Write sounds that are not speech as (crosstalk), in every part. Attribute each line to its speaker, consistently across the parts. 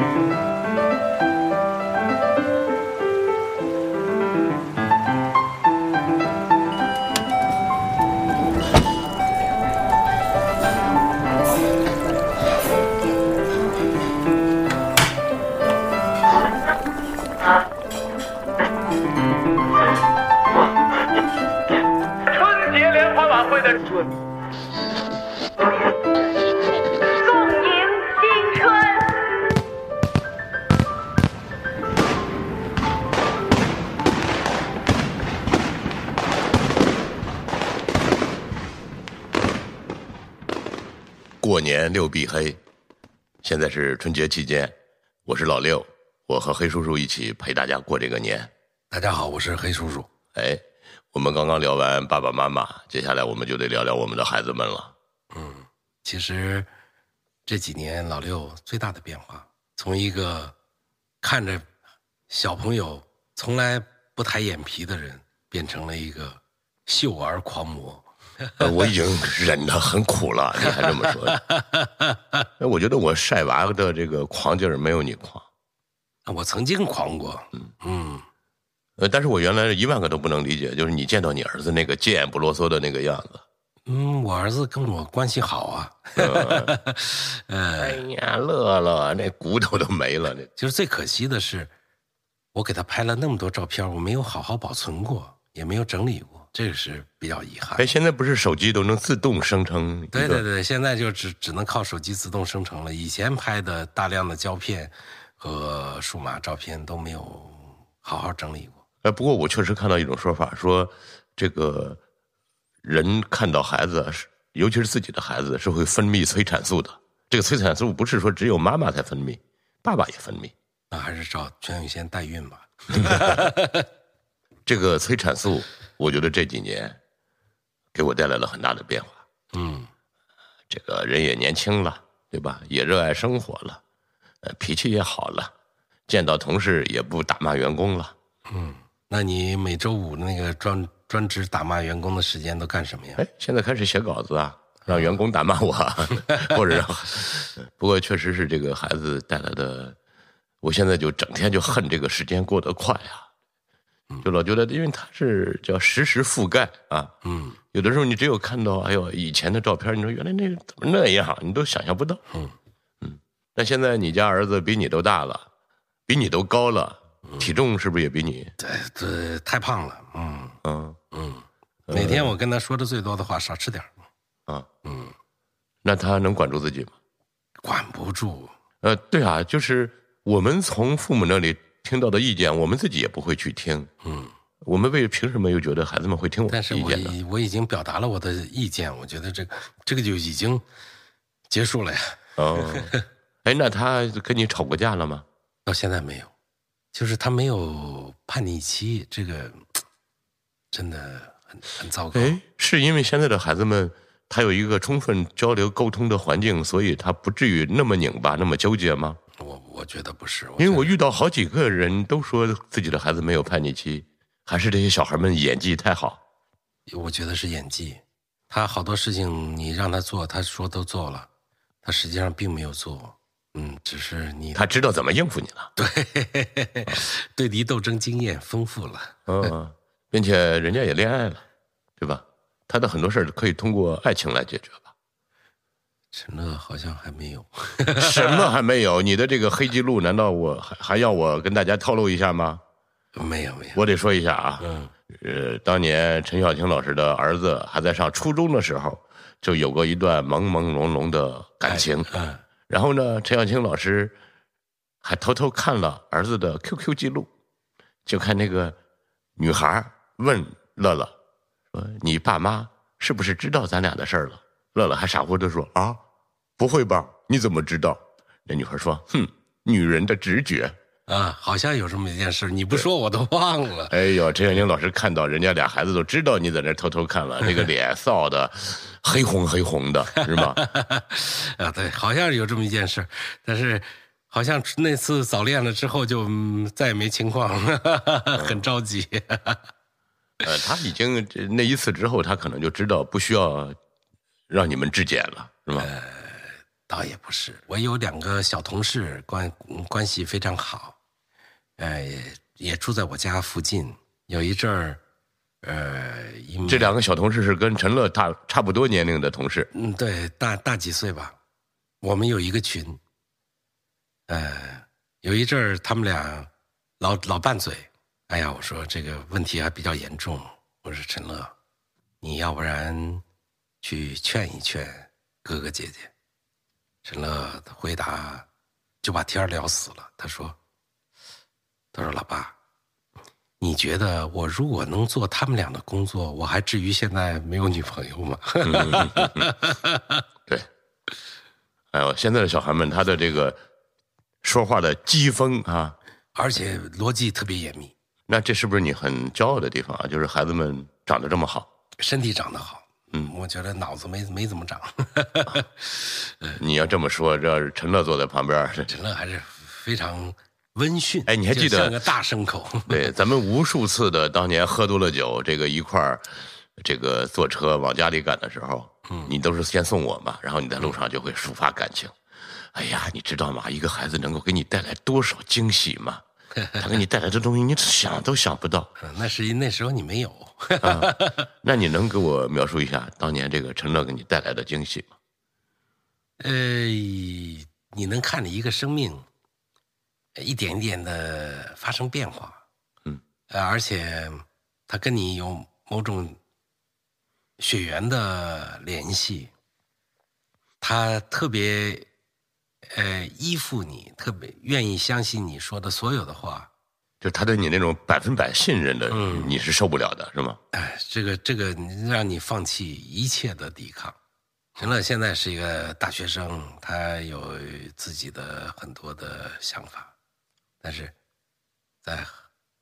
Speaker 1: 春
Speaker 2: 年六必黑，现在是春节期间，我是老六，我和黑叔叔一起陪大家过这个年。
Speaker 3: 大家好，我是黑叔叔。
Speaker 2: 哎，我们刚刚聊完爸爸妈妈，接下来我们就得聊聊我们的孩子们了。
Speaker 3: 嗯其实这几年老六最大的变化，从一个看着小朋友从来不抬眼皮的人，变成了一个秀儿狂魔。(laughs)
Speaker 2: 呃我已经忍得很苦了，你还这么说？(laughs) 哎，我觉得我晒娃的这个狂劲儿没有你狂。
Speaker 3: 我曾经狂过，嗯
Speaker 2: 呃，但是我原来一万个都不能理解，就是你见到你儿子那个贱不啰嗦的那个样子。
Speaker 3: 嗯，我儿子跟我关系好啊。(laughs)
Speaker 2: 哎呀，乐乐，那骨头都没了，那
Speaker 3: 就是最可惜的是，我给他拍了那么多照片，我没有好好保存过，也没有整理过，这个是比较遗憾
Speaker 2: 哎，。现在不是手机都能自动生成？
Speaker 3: 对对对，现在就只只能靠手机自动生成了。以前拍的大量的胶片和数码照片都没有好好整理过。
Speaker 2: 哎，不过我确实看到一种说法，说这个人看到孩子是，尤其是自己的孩子，是会分泌催产素的。这个催产素不是说只有妈妈才分泌，爸爸也分泌。
Speaker 3: 那还是找全宇先代孕吧。(laughs)
Speaker 2: 这个催产素，我觉得这几年给我带来了很大的变化。
Speaker 3: 嗯，
Speaker 2: 这个人也年轻了，对吧？也热爱生活了，呃，脾气也好了，见到同事也不打骂员工了。
Speaker 3: 嗯那你每周五那个专专职打骂员工的时间都干什么呀？
Speaker 2: 哎，现在开始写稿子啊，让员工打骂我，(laughs) 或者让……不过确实是这个孩子带来的，我现在就整天就恨这个时间过得快啊，就老觉得，因为它是叫实时覆盖啊，
Speaker 3: 嗯，
Speaker 2: 有的时候你只有看到，哎呦，以前的照片，你说原来那个怎么那样，你都想象不到，
Speaker 3: 嗯。
Speaker 2: 嗯。那现在你家儿子比你都大了，比你都高了，体重是不是也比你？
Speaker 3: 对对，太胖了。嗯。
Speaker 2: 嗯。
Speaker 3: 嗯，每天我跟他说的最多的话，少吃点儿。
Speaker 2: 啊，
Speaker 3: 嗯，
Speaker 2: 那他能管住自己吗？
Speaker 3: 管不住。
Speaker 2: 呃，对啊，就是我们从父母那里听到的意见，我们自己也不会去听。
Speaker 3: 嗯，
Speaker 2: 我们为凭什么又觉得孩子们会听我
Speaker 3: 但是我
Speaker 2: 的意见呢？
Speaker 3: 已我已经表达了我的意见，我觉得这个这个就已经结束了呀。
Speaker 2: 哦，(laughs) 哎，那他跟你吵过架了吗？
Speaker 3: 到现在没有，就是他没有叛逆期，这个真的很很糟糕。
Speaker 2: 哎，是因为现在的孩子们他有一个充分交流沟通的环境，所以他不至于那么拧巴、那么纠结吗？
Speaker 3: 我我觉得不是，
Speaker 2: 因为我遇到好几个人都说自己的孩子没有叛逆期，还是这些小孩们演技太好。
Speaker 3: 我觉得是演技。他好多事情你让他做，他说都做了，他实际上并没有做。嗯，只是你
Speaker 2: 他知道怎么应付你了，
Speaker 3: 对 (laughs) 对敌斗争经验丰富了。
Speaker 2: 嗯，并且人家也恋爱了，对吧？他的很多事儿可以通过爱情来解决吧？
Speaker 3: 陈乐好像还没有。
Speaker 2: 什么还没有？你的这个黑记录，难道我还还要我跟大家透露一下吗？
Speaker 3: 没有没有，
Speaker 2: 我得说一下啊，
Speaker 3: 嗯
Speaker 2: 呃，当年陈小青老师的儿子还在上初中的时候，就有过一段朦朦胧胧的感情。
Speaker 3: 嗯
Speaker 2: 然后呢，陈小青老师还偷偷看了儿子的 QQ 记录，就看那个女孩问乐乐说：“你爸妈是不是知道咱俩的事儿了？”乐乐还傻乎乎说：“啊，不会吧？你怎么知道？”那女孩说：“哼，女人的直觉。
Speaker 3: 啊，好像有这么一件事，你不说我都忘了”。
Speaker 2: 哎呦，陈小宁老师看到人家俩孩子都知道你在那偷偷看了，那个脸 (laughs) 臊的黑红黑红的，是吗？(laughs)
Speaker 3: 啊，对，好像有这么一件事，但是好像那次早恋了之后就、嗯再也没情况了，(laughs) 很着急。
Speaker 2: 呃，他已经这那一次之后，他可能就知道不需要让你们质检了，是吗？
Speaker 3: 倒也不是，我有两个小同事关嗯关系非常好，呃，也也住在我家附近。有一阵儿，呃，
Speaker 2: 这两个小同事是跟陈乐大差不多年龄的同事，
Speaker 3: 嗯，对，大大几岁吧。我们有一个群，呃，有一阵儿他们俩老老拌嘴。哎呀，我说这个问题还比较严重。我说陈乐，你要不然去劝一劝哥哥姐姐。陈乐的回答就把天聊死了。他说：“他说老爸，你觉得我如果能做他们俩的工作，我还至于现在没有女朋友吗？” (laughs)
Speaker 2: 对。哎呦，现在的小孩们，他的这个说话的机锋啊，
Speaker 3: 而且逻辑特别严密，
Speaker 2: 那这是不是你很骄傲的地方啊？就是孩子们长得这么好，
Speaker 3: 身体长得好。嗯，我觉得脑子没没怎么长。(laughs)
Speaker 2: 你要这么说，这要是陈乐坐在旁边，
Speaker 3: 陈乐还是非常温驯。
Speaker 2: 哎，你还记得
Speaker 3: 就像个大牲口？(laughs)
Speaker 2: 对，咱们无数次的当年喝多了酒，这个一块儿，这个坐车往家里赶的时候，嗯，你都是先送我嘛，然后你在路上就会抒发感情。哎呀，你知道吗？一个孩子能够给你带来多少惊喜吗？(laughs) 他给你带来的东西，你想都想不到。(laughs)
Speaker 3: 嗯那是那时候你没有。(laughs)
Speaker 2: 啊，那你能给我描述一下当年这个陈乐给你带来的惊喜吗？
Speaker 3: 呃，你能看着一个生命一点一点的发生变化，
Speaker 2: 嗯，
Speaker 3: 呃，而且他跟你有某种血缘的联系，他特别呃依附你，特别愿意相信你说的所有的话。
Speaker 2: 就他对你那种百分百信任的，
Speaker 3: 嗯
Speaker 2: 你是受不了的，是吗？
Speaker 3: 哎，这个这个让你放弃一切的抵抗。陈乐现在是一个大学生，他有自己的很多的想法，但是在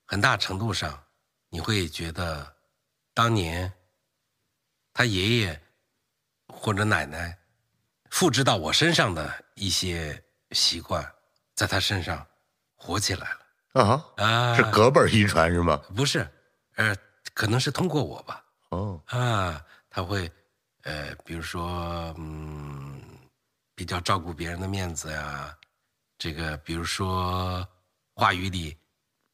Speaker 3: 很大程度上，你会觉得当年他爷爷或者奶奶复制到我身上的一些习惯，在他身上活起来了
Speaker 2: 啊，
Speaker 3: 啊！
Speaker 2: 是隔辈儿遗传是吗？
Speaker 3: 不是，呃，可能是通过我吧。
Speaker 2: 哦，
Speaker 3: 啊，他会，呃，比如说，嗯，比较照顾别人的面子呀，这个，比如说话语里，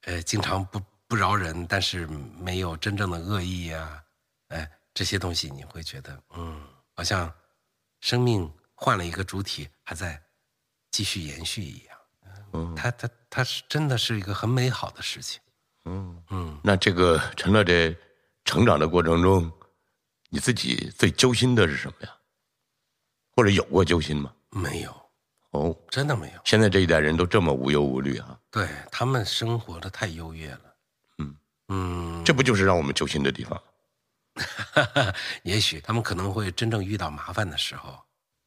Speaker 3: 呃，经常不不饶人，但是没有真正的恶意呀，哎，这些东西你会觉得，嗯，好像生命换了一个主体，还在继续延续一样。
Speaker 2: 嗯
Speaker 3: 他他他是真的是一个很美好的事情。
Speaker 2: 嗯，
Speaker 3: 嗯，
Speaker 2: 那这个陈乐这成长的过程中，你自己最揪心的是什么呀？或者有过揪心吗？
Speaker 3: 没有，
Speaker 2: 哦，
Speaker 3: 真的没有。
Speaker 2: 现在这一代人都这么无忧无虑啊，
Speaker 3: 对他们生活的太优越了。
Speaker 2: 嗯
Speaker 3: 嗯，
Speaker 2: 这不就是让我们揪心的地方？(laughs)
Speaker 3: 也许他们可能会真正遇到麻烦的时候，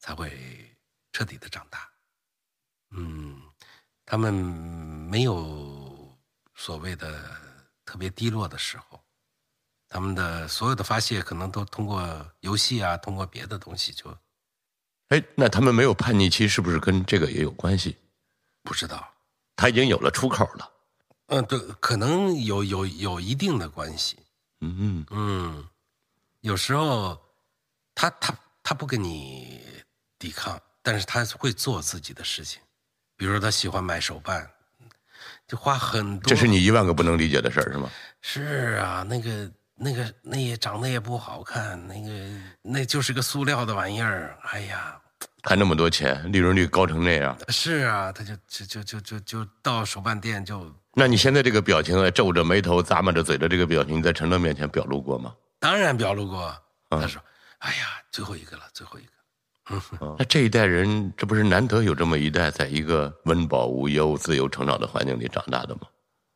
Speaker 3: 才会彻底的长大。嗯，他们没有所谓的特别低落的时候，他们的所有的发泄可能都通过游戏啊，通过别的东西就
Speaker 2: 哎，那他们没有叛逆期，是不是跟这个也有关系？
Speaker 3: 不知道。
Speaker 2: 他已经有了出口了。
Speaker 3: 嗯，对，可能有有有一定的关系。
Speaker 2: 嗯嗯，
Speaker 3: 嗯，有时候他他他不跟你抵抗，但是他会做自己的事情，比如说他喜欢买手办，就花很多。
Speaker 2: 这是你一万个不能理解的事儿，是吗？
Speaker 3: 是啊，那个那个那也长得也不好看，那个那就是个塑料的玩意儿。哎呀，
Speaker 2: 还那么多钱，利润率高成那样，
Speaker 3: 是啊，他就就就就就就到手办店就，
Speaker 2: 那你现在这个表情，皱着眉头、咂摸着嘴的这个表情，你在陈乐面前表露过吗？
Speaker 3: 当然表露过。他说：“哎呀，最后一个了，最后一个。” (laughs)
Speaker 2: 那这一代人，这不是难得有这么一代，在一个温饱无忧、自由成长的环境里长大的吗？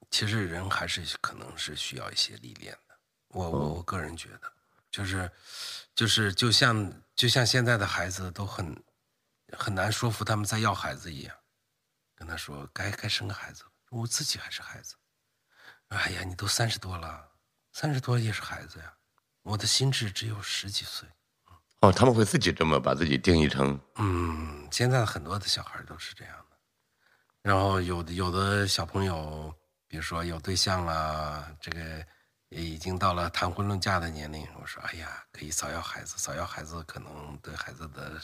Speaker 3: 其实人还是可能是需要一些历练的。我我我个人觉得，就是就是就像就像现在的孩子都很很难说服他们再要孩子一样，跟他说该该生个孩子了，我自己还是孩子。哎呀，你都三十多了，三十多也是孩子呀。我的心智只有十几岁。
Speaker 2: 哦，他们会自己这么把自己定义成，
Speaker 3: 嗯，现在很多的小孩都是这样的。然后有的有的小朋友，比如说有对象了，这个已经到了谈婚论嫁的年龄，我说，哎呀，可以早要孩子，早要孩子可能对孩子的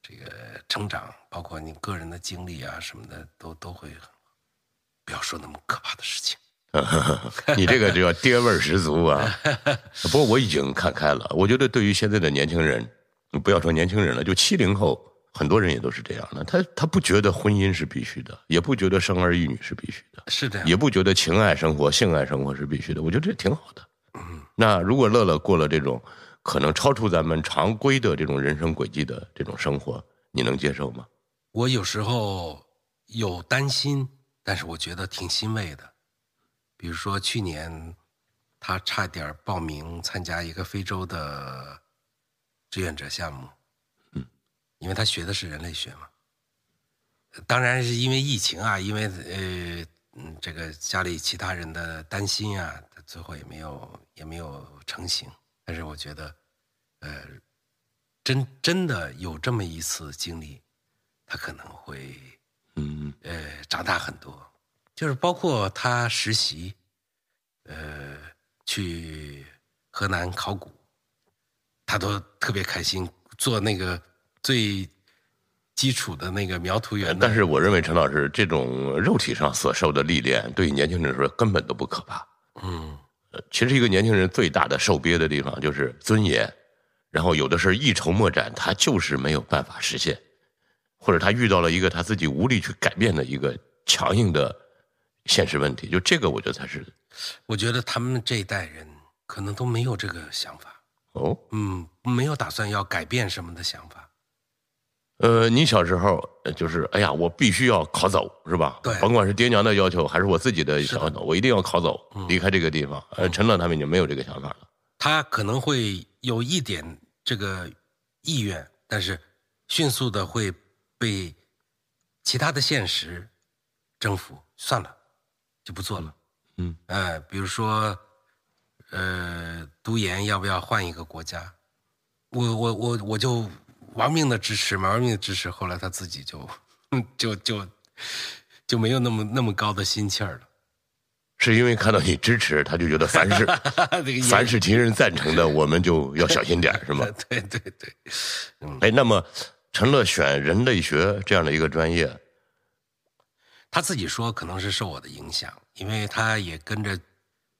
Speaker 3: 这个成长，包括你个人的经历啊什么的，都都会不要说那么可怕的事情。(laughs)
Speaker 2: 你这个就叫爹味儿十足啊！(laughs) 不过我已经看开了，我觉得对于现在的年轻人，不要说年轻人了，就七零后，很多人也都是这样的。他他不觉得婚姻是必须的，也不觉得生儿育女是必须的，
Speaker 3: 是这样，
Speaker 2: 也不觉得情爱生活、性爱生活是必须的。我觉得这挺好的。嗯，那如果乐乐过了这种可能超出咱们常规的这种人生轨迹的这种生活，你能接受吗？
Speaker 3: 我有时候有担心，但是我觉得挺欣慰的。比如说去年，他差点报名参加一个非洲的志愿者项目，
Speaker 2: 嗯，
Speaker 3: 因为他学的是人类学嘛。当然是因为疫情啊，因为呃嗯这个家里其他人的担心啊，他最后也没有也没有成型。但是我觉得，呃，真真的有这么一次经历，他可能会
Speaker 2: 嗯
Speaker 3: 呃长大很多。就是包括他实习，呃，去河南考古，他都特别开心，做那个最基础的那个描图员。
Speaker 2: 但是我认为陈老师这种肉体上所受的历练，对于年轻人来说根本都不可怕。
Speaker 3: 嗯，
Speaker 2: 呃，其实一个年轻人最大的受憋的地方就是尊严，然后有的事儿一筹莫展，他就是没有办法实现，或者他遇到了一个他自己无力去改变的一个强硬的现实问题，就这个我觉得才是
Speaker 3: 我觉得他们这一代人可能都没有这个想法，
Speaker 2: 哦。
Speaker 3: 嗯，没有打算要改变什么的想法。
Speaker 2: 呃，你小时候呃就是哎呀，我必须要考走，是吧？
Speaker 3: 对
Speaker 2: 甭管是爹娘的要求，还是我自己的想法，我一定要考走，离开这个地方。呃，陈乐他们已经没有这个想法了。
Speaker 3: 他可能会有一点这个意愿，但是迅速的会被其他的现实征服，算了，就不做了。
Speaker 2: 嗯，
Speaker 3: 哎，比如说，呃，读研要不要换一个国家？我我我我就玩命的支持，玩命的支持。后来他自己就 (laughs) 就就就没有那么那么高的心气儿了。
Speaker 2: 是因为看到你支持，他就觉得凡是 (laughs) 凡是其人赞成的，我们就要小心点儿，是吗？(laughs)
Speaker 3: 对对对，
Speaker 2: 哎，那么陈乐选人类学这样的一个专业，
Speaker 3: 他自己说可能是受我的影响，因为他也跟着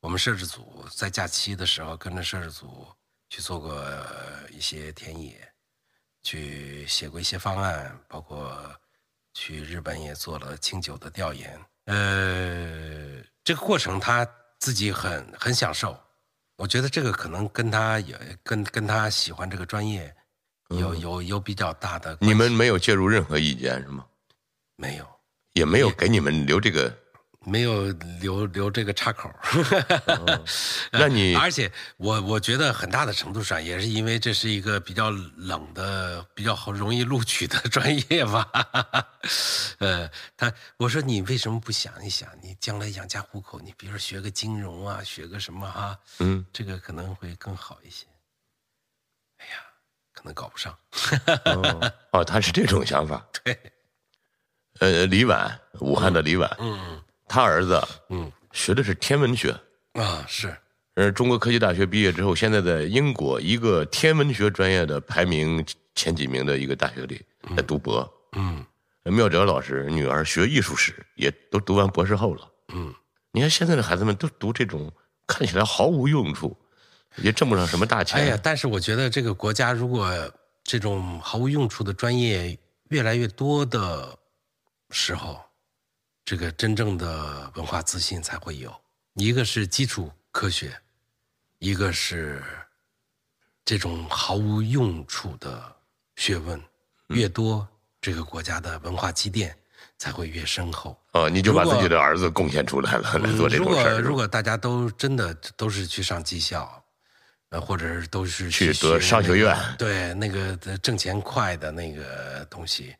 Speaker 3: 我们摄制组在假期的时候跟着摄制组去做过呃一些田野，去写过一些方案，包括去日本也做了清酒的调研。呃，这个过程他自己很很享受，我觉得这个可能跟他也跟跟他喜欢这个专业有有有比较大的。
Speaker 2: 你们没有介入任何意见是吗？
Speaker 3: 没有？
Speaker 2: 也没有给你们留这个，
Speaker 3: 没有留留这个岔口儿，(laughs)
Speaker 2: 那你
Speaker 3: 而且我我觉得很大的程度上也是因为这是一个比较冷的、比较好容易录取的 (laughs) 专业吧。呃，他我说你为什么不想一想，你将来养家糊口，你比如说学个金融啊，学个什么哈、
Speaker 2: 嗯，
Speaker 3: 这个可能会更好一些。哎呀，可能搞不上。
Speaker 2: 哦，哦他是这种想法。(laughs)
Speaker 3: 对，
Speaker 2: 呃，李婉，武汉的李婉，
Speaker 3: 嗯
Speaker 2: 他儿子
Speaker 3: 嗯
Speaker 2: 学的是天文学，
Speaker 3: 啊是，
Speaker 2: 呃，中国科技大学毕业之后，现在在英国一个天文学专业的排名前几名的一个大学里在读博。
Speaker 3: 嗯
Speaker 2: 妙哲老师女儿学艺术史，也都读完博士后了。
Speaker 3: 嗯。
Speaker 2: 你看现在的孩子们都读这种看起来毫无用处，也挣不上什么大钱。
Speaker 3: 哎呀，但是我觉得这个国家如果这种毫无用处的专业越来越多的时候，这个真正的文化自信才会有。一个是基础科学，一个是这种毫无用处的学问越多，这个国家的文化积淀才会越深厚。
Speaker 2: 哦，你就把自己的儿子贡献出来了，来做这
Speaker 3: 如
Speaker 2: 种事儿。
Speaker 3: 果如果大家都真的都是去上技校，呃，或者是都是
Speaker 2: 去
Speaker 3: 学
Speaker 2: 得商学院
Speaker 3: 对那个挣钱快的那个东西，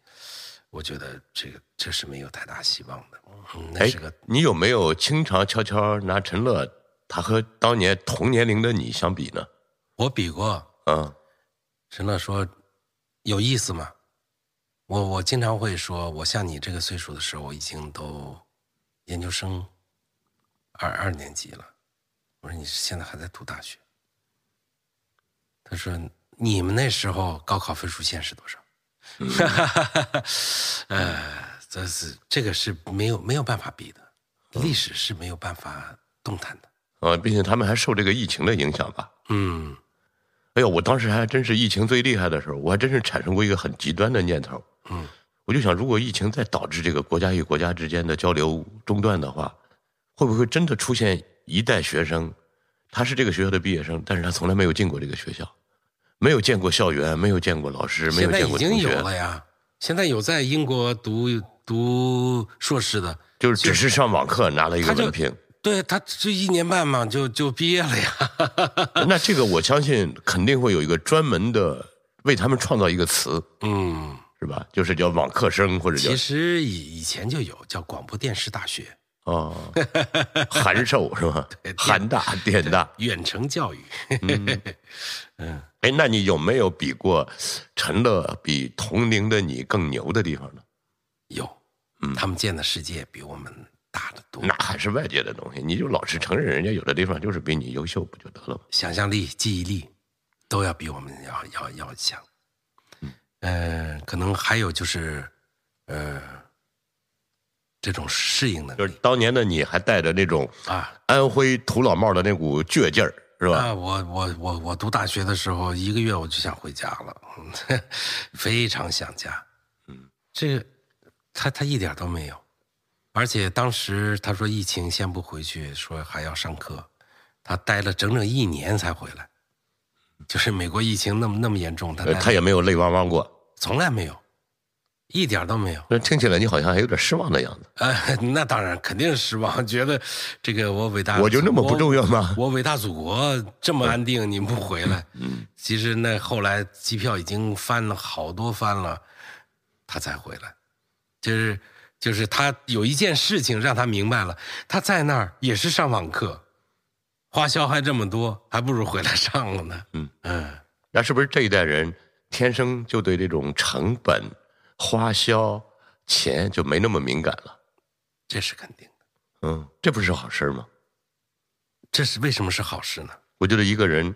Speaker 3: 我觉得这个这是没有太大希望的。嗯，那
Speaker 2: 哎
Speaker 3: 是个，
Speaker 2: 你有没有经常悄悄拿陈乐他和当年同年龄的你相比呢？
Speaker 3: 我比过，
Speaker 2: 嗯，
Speaker 3: 陈乐说有意思吗？我我经常会说，我像你这个岁数的时候，我已经都研究生二二年级了。我说你现在还在读大学。他说你们那时候高考分数线是多少？(laughs) 呃，这是这个是没有没有办法比的，历史是没有办法动弹的。
Speaker 2: 啊，并且他们还受这个疫情的影响吧。
Speaker 3: 嗯
Speaker 2: 哎呦，我当时还真是疫情最厉害的时候，我还真是产生过一个很极端的念头。
Speaker 3: 嗯，
Speaker 2: 我就想，如果疫情再导致这个国家与国家之间的交流中断的话，会不会真的出现一代学生，他是这个学校的毕业生，但是他从来没有进过这个学校，没有见过校园，没有见过老师，没有
Speaker 3: 现在已经
Speaker 2: 见过同学，
Speaker 3: 有了呀，现在有在英国读读硕士的，
Speaker 2: 就是只是上网课拿了一个文凭。
Speaker 3: 对他这一年半嘛，就就毕业了呀。(laughs)
Speaker 2: 那这个我相信肯定会有一个专门的为他们创造一个词，
Speaker 3: 嗯，
Speaker 2: 是吧？就是叫网课生或者叫
Speaker 3: 其实以以前就有叫广播电视大学，
Speaker 2: 哦，(laughs) 函授是吧
Speaker 3: 对？
Speaker 2: 韩大、(laughs) 电大。
Speaker 3: 远程教育。
Speaker 2: 哎，那你有没有比过陈乐比同龄的你更牛的地方呢？
Speaker 3: 有，嗯。他们见的世界比我们大得多，
Speaker 2: 那还是外界的东西，你就老实承认人家有的地方就是比你优秀，不就得了吗？
Speaker 3: 想象力、记忆力都要比我们要要要强。嗯、可能还有就是，呃，这种适应能力。
Speaker 2: 就是当年的你还带着那种
Speaker 3: 啊。
Speaker 2: 安徽土老帽的那股倔劲儿，是吧？
Speaker 3: 啊！我我我我读大学的时候，一个月我就想回家了，(laughs) 非常想家。嗯，这个他他一点都没有，而且当时他说疫情先不回去，说还要上课，他待了整整一年才回来。就是美国疫情那么那么严重，他
Speaker 2: 他也没有泪汪汪过。
Speaker 3: 从来没有，一点都没有。
Speaker 2: 那听起来你好像还有点失望的样子。
Speaker 3: 哎，那当然肯定是失望，觉得这个我伟大，
Speaker 2: 我就那么不重要吗
Speaker 3: 我我伟大祖国这么安定，你不回来？嗯，其实那后来机票已经翻了好多番了，他才回来。就是就是他有一件事情让他明白了，他在那儿也是上网课，花销还这么多，还不如回来上了呢。
Speaker 2: 嗯
Speaker 3: 嗯，
Speaker 2: 那是不是这一代人天生就对这种成本、花销、钱就没那么敏感了？
Speaker 3: 这是肯定的。
Speaker 2: 嗯，这不是好事吗？
Speaker 3: 这是为什么是好事呢？
Speaker 2: 我觉得一个人，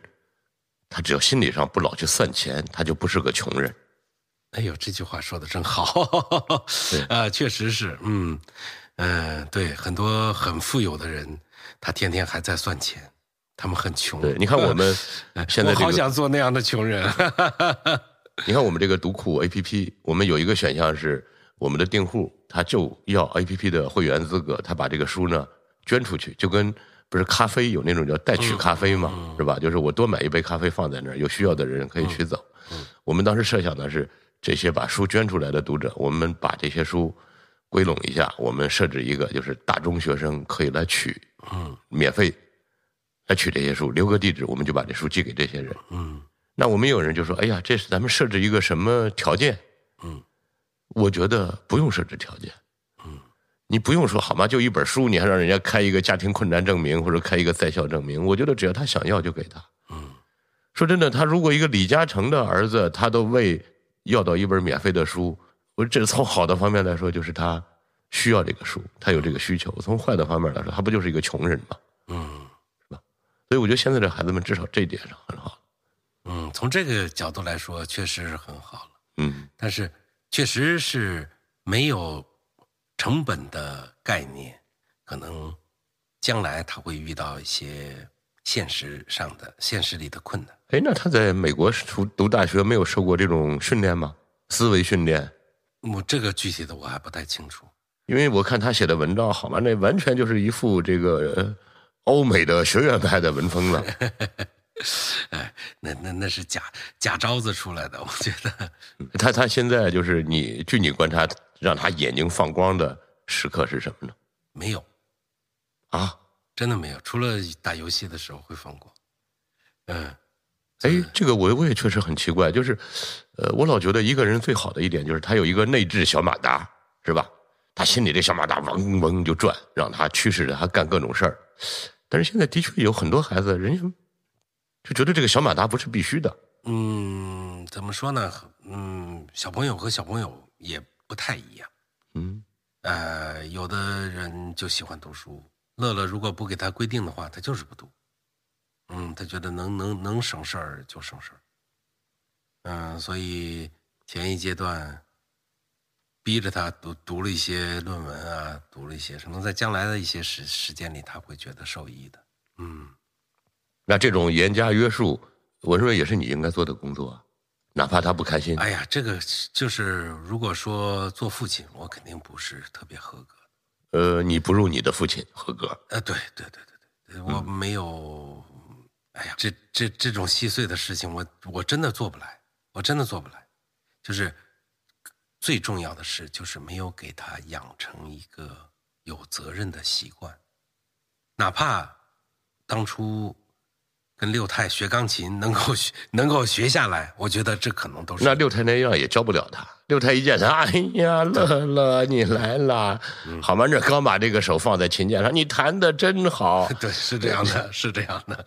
Speaker 2: 他只要心理上不老去算钱，他就不是个穷人。
Speaker 3: 哎呦，这句话说的真好，
Speaker 2: 对 (laughs)
Speaker 3: 啊，确实是，嗯，嗯、对，很多很富有的人，他天天还在算钱，他们很穷。
Speaker 2: 对，你看我们 (laughs) 现在
Speaker 3: 我好，想做那样的穷人。
Speaker 2: 你看我们这个读库 A P P，我们有一个选项是，我们的订户他就要 A P P 的会员资格，他把这个书呢捐出去，就跟不是咖啡有那种叫代取咖啡嘛，是吧？就是我多买一杯咖啡放在那儿，有需要的人可以取走。我们当时设想的是，这些把书捐出来的读者，我们把这些书归拢一下，我们设置一个就是大中学生可以来取，
Speaker 3: 嗯
Speaker 2: 免费来取这些书，留个地址，我们就把这书寄给这些人。
Speaker 3: 嗯
Speaker 2: 那我们有人就说：“哎呀，这是咱们设置一个什么条件？”
Speaker 3: 嗯，
Speaker 2: 我觉得不用设置条件。嗯，你不用说好吗？就一本书，你还让人家开一个家庭困难证明或者开一个在校证明，我觉得只要他想要就给他。
Speaker 3: 嗯，
Speaker 2: 说真的，他如果一个李嘉诚的儿子，他都为要到一本免费的书，我这从好的方面来说，就是他需要这个书，他有这个需求；从坏的方面来说，他不就是一个穷人吗？
Speaker 3: 嗯是吧
Speaker 2: 所以我觉得现在这孩子们至少这一点上很好。
Speaker 3: 嗯，从这个角度来说，确实是很好了。
Speaker 2: 嗯
Speaker 3: 但是，确实是没有成本的概念，可能将来他会遇到一些现实上的、现实里的困难。
Speaker 2: 哎，那他在美国读读大学没有受过这种训练吗？思维训练？
Speaker 3: 我这个具体的我还不太清楚。
Speaker 2: 因为我看他写的文章，好吗？那完全就是一副这个呃欧美的学院派的文风了。(laughs) (laughs)
Speaker 3: 哎，那那那是假假招子出来的，我觉得。
Speaker 2: 他他现在就是你，据你观察，让他眼睛放光的时刻是什么呢？
Speaker 3: 没有，
Speaker 2: 啊，
Speaker 3: 真的没有，除了打游戏的时候会放光。嗯，
Speaker 2: 哎，这个我我也确实很奇怪，就是，呃，我老觉得一个人最好的一点就是他有一个内置小马达，是吧？他心里这小马达嗡嗡就转，让他驱使着他干各种事儿。但是现在的确有很多孩子，人家就觉得这个小马达不是必须的。
Speaker 3: 嗯，怎么说呢？嗯，小朋友和小朋友也不太一样。
Speaker 2: 嗯，
Speaker 3: 呃，有的人就喜欢读书，乐乐如果不给他规定的话，他就是不读。嗯，他觉得能能能省事儿就省事儿。嗯，所以前一阶段逼着他读读了一些论文啊，读了一些，可能在将来的一些时时间里，他会觉得受益的。嗯，
Speaker 2: 那这种严加约束，我认为也是你应该做的工作啊，哪怕他不开心。
Speaker 3: 哎呀，这个就是如果说做父亲，我肯定不是特别合格。
Speaker 2: 呃，你不如你的父亲合格。
Speaker 3: 呃，对对对对对，我没有。哎呀，这这这种细碎的事情，我我真的做不来，我真的做不来。就是最重要的是，就是没有给他养成一个有责任的习惯，哪怕当初。跟六太学钢琴，能够学能够学下来，我觉得这可能都是。
Speaker 2: 那六太那样也教不了他。六太一见他，哎呀，乐乐你来了，好嘛，这刚把这个手放在琴键上，你弹的真好。(laughs)
Speaker 3: 对，是这样的，是这样的，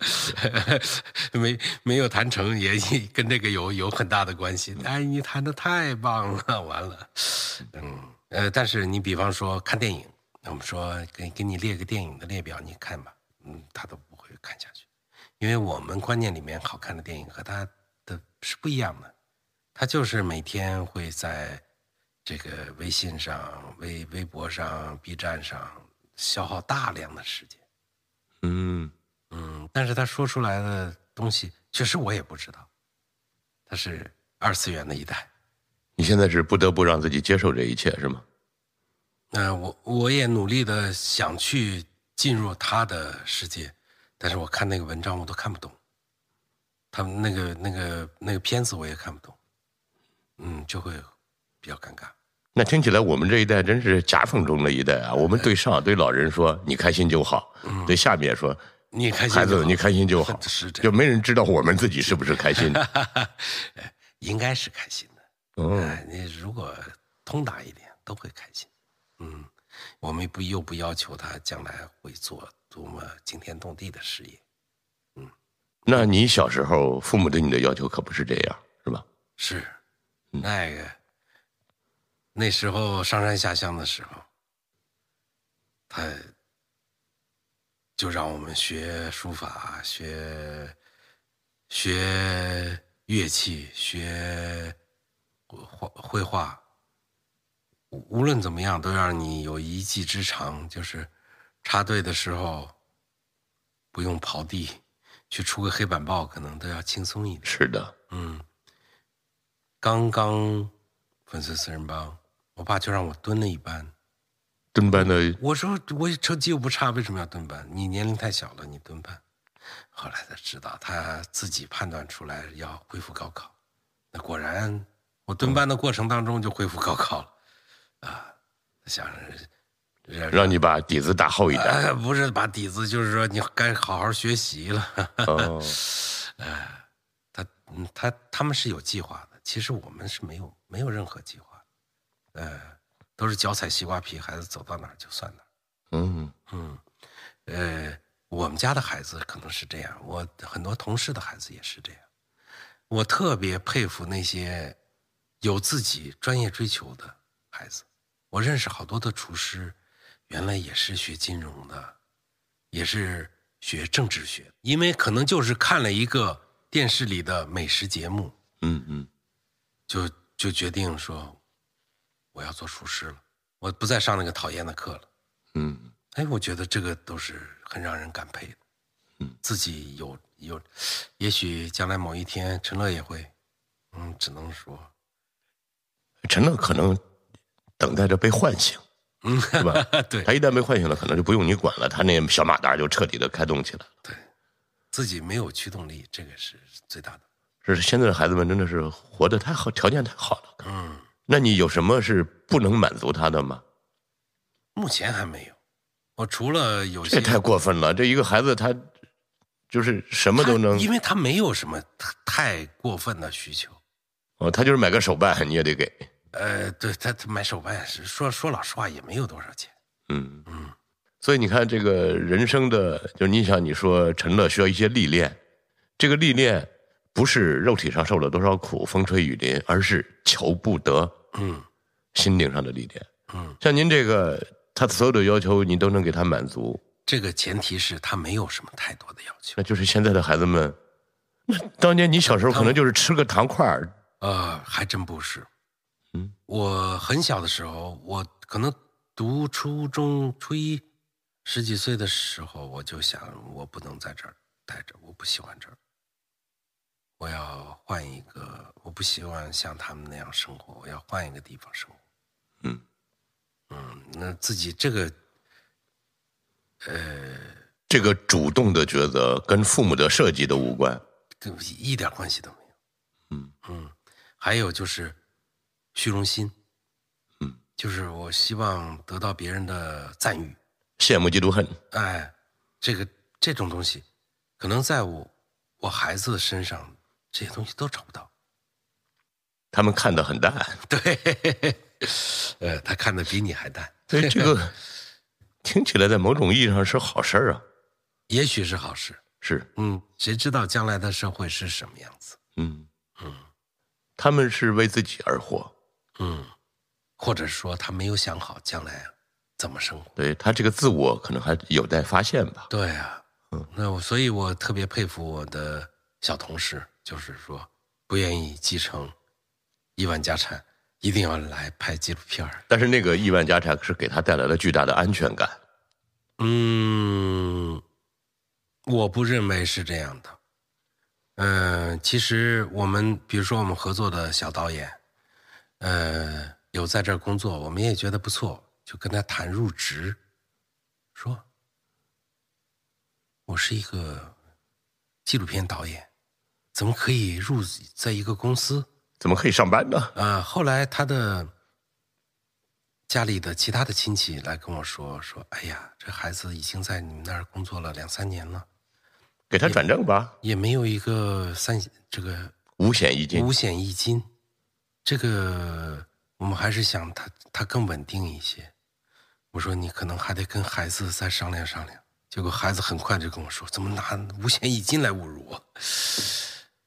Speaker 3: (laughs) 没没有弹成也跟这个有有很大的关系。哎，你弹的太棒了，(laughs) 完了，嗯呃，但是你比方说看电影，我们说给给你列个电影的列表，你看吧，嗯，他都不会看下去。因为我们观念里面好看的电影和他的是不一样的，他就是每天会在这个微信上、微微博上、B 站上消耗大量的时间。
Speaker 2: 嗯
Speaker 3: 嗯，但是他说出来的东西，确实我也不知道，他是二次元的一代。
Speaker 2: 你现在是不得不让自己接受这一切，是吗？
Speaker 3: 那我我也努力的想去进入他的世界。但是我看那个文章我都看不懂，他们那个那个那个片子我也看不懂，嗯，就会比较尴尬。
Speaker 2: 那听起来我们这一代真是夹缝中的一代啊！我们对上对老人说你开心就好，对下面说
Speaker 3: 你开心
Speaker 2: 孩子你开心就好，(laughs)
Speaker 3: 是这
Speaker 2: 就没人知道我们自己是不是开心的。(laughs)
Speaker 3: 应该是开心的。嗯，你如果通达一点都会开心。嗯，我们不又不要求他将来会做。多么惊天动地的事业，
Speaker 2: 嗯，那你小时候父母对你的要求可不是这样，是吧？
Speaker 3: 是，那个那时候上山下乡的时候，他就让我们学书法，学学乐器，学画绘画，无论怎么样，都让你有一技之长，就是。插队的时候不用刨地，去出个黑板报可能都要轻松一点。
Speaker 2: 是的，
Speaker 3: 嗯。刚刚粉碎四人帮，我爸就让我蹲了一班。
Speaker 2: 蹲班的，
Speaker 3: 我说我成绩又不差，为什么要蹲班？你年龄太小了，你蹲班。后来才知道，他自己判断出来要恢复高考。那果然，我蹲班的过程当中就恢复高考了。啊，想着。
Speaker 2: 让你把底子打厚一点，
Speaker 3: 不是把底子，就是说你该好好学习了。哦，(laughs) 哎，他，他，他们是有计划的，其实我们是没有，没有任何计划，呃，都是脚踩西瓜皮，孩子走到哪儿就算哪儿。
Speaker 2: 嗯
Speaker 3: 嗯，呃，我们家的孩子可能是这样，我很多同事的孩子也是这样，我特别佩服那些有自己专业追求的孩子，我认识好多的厨师。原来也是学金融的，也是学政治学，因为可能就是看了一个电视里的美食节目，
Speaker 2: 嗯嗯，
Speaker 3: 就就决定说我要做厨师了，我不再上那个讨厌的课了，
Speaker 2: 嗯，
Speaker 3: 哎，我觉得这个都是很让人感佩的，
Speaker 2: 嗯，
Speaker 3: 自己有有，也许将来某一天陈乐也会，嗯，只能说，
Speaker 2: 陈乐可能等待着被唤醒。
Speaker 3: 嗯，
Speaker 2: 是吧？(laughs)
Speaker 3: 对，
Speaker 2: 他一旦被唤醒了，可能就不用你管了，他那小马达就彻底的开动起来了。
Speaker 3: 对，自己没有驱动力，这个是最大的。
Speaker 2: 是现在的孩子们真的是活得太好，条件太好了。
Speaker 3: 嗯，
Speaker 2: 那你有什么是不能满足他的吗？
Speaker 3: 目前还没有。我除了有
Speaker 2: 这太过分了，这一个孩子他就是什么都能，
Speaker 3: 因为他没有什么太过分的需求。
Speaker 2: 哦，他就是买个手办你也得给。
Speaker 3: 呃，对他他买手办是说说老实话也没有多少钱，
Speaker 2: 嗯
Speaker 3: 嗯，
Speaker 2: 所以你看这个人生的，就是你想你说陈乐需要一些历练，这个历练不是肉体上受了多少苦风吹雨淋，而是求不得，
Speaker 3: 嗯，
Speaker 2: 心灵上的历练，
Speaker 3: 嗯，
Speaker 2: 像您这个他所有的要求你都能给他满足，
Speaker 3: 这个前提是他没有什么太多的要求，
Speaker 2: 那就是现在的孩子们，那当年你小时候可能就是吃个糖块儿，
Speaker 3: 呃，还真不是。
Speaker 2: 嗯，
Speaker 3: 我很小的时候，我可能读初中、初一，十几岁的时候，我就想，我不能在这儿待着，我不喜欢这儿，我要换一个，我不希望像他们那样生活，我要换一个地方生活。
Speaker 2: 嗯
Speaker 3: 嗯，那自己这个，呃，
Speaker 2: 这个主动的抉择跟父母的设计都无关。
Speaker 3: 跟一点关系都没有。
Speaker 2: 嗯
Speaker 3: 嗯，还有就是虚荣心，
Speaker 2: 嗯，
Speaker 3: 就是我希望得到别人的赞誉，
Speaker 2: 羡慕嫉妒恨。
Speaker 3: 哎，这个这种东西，可能在我我孩子身上这些东西都找不到。
Speaker 2: 他们看得很淡，(laughs)
Speaker 3: 对，(laughs) 呃，他看的比你还淡，
Speaker 2: 所以这个 (laughs) 听起来在某种意义上是好事儿啊。
Speaker 3: 也许是好事。
Speaker 2: 是，
Speaker 3: 嗯，谁知道将来的社会是什么样子？
Speaker 2: 嗯嗯，他们是为自己而活。
Speaker 3: 嗯，或者说他没有想好将来怎么生活。
Speaker 2: 对他这个自我可能还有待发现吧。
Speaker 3: 对啊，
Speaker 2: 嗯，
Speaker 3: 那我所以，我特别佩服我的小同事，就是说不愿意继承亿万家产，一定要来拍纪录片儿。
Speaker 2: 但是那个亿万家产是给他带来了巨大的安全感。
Speaker 3: 嗯，我不认为是这样的。嗯、其实我们比如说我们合作的小导演，呃，有在这儿工作，我们也觉得不错，就跟他谈入职，说，我是一个纪录片导演，怎么可以入在一个公司？
Speaker 2: 怎么可以上班呢？
Speaker 3: 啊，后来他的家里的其他的亲戚来跟我说说，哎呀，这孩子已经在你们那儿工作了两三年了，
Speaker 2: 给他转正吧，
Speaker 3: 也没有一个三这个
Speaker 2: 五险一金
Speaker 3: 五。险一金，这个我们还是想他他更稳定一些。我说你可能还得跟孩子再商量商量。结果孩子很快就跟我说，怎么拿五险一金来侮辱我？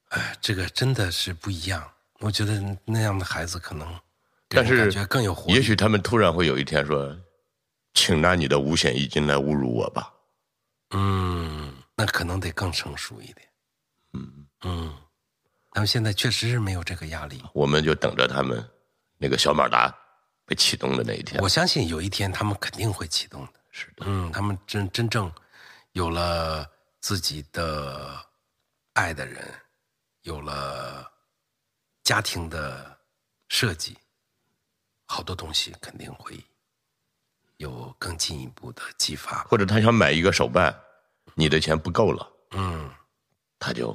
Speaker 3: 哎，这个真的是不一样。我觉得那样的孩子可能
Speaker 2: 但是
Speaker 3: 感觉更有活力。
Speaker 2: 也许他们突然会有一天说：“请拿你的五险一金来侮辱我吧。
Speaker 3: 嗯，那可能得更成熟一点。
Speaker 2: 嗯，
Speaker 3: 嗯，他们现在确实是没有这个压力。”
Speaker 2: 我们就等着他们那个小马达被启动的那一天。
Speaker 3: 我相信有一天他们肯定会启动的。
Speaker 2: 是的，
Speaker 3: 嗯，他们真真正有了自己的爱的人，有了家庭的设计，好多东西肯定会有更进一步的激发。
Speaker 2: 或者他想买一个手办，你的钱不够了，
Speaker 3: 嗯，
Speaker 2: 他就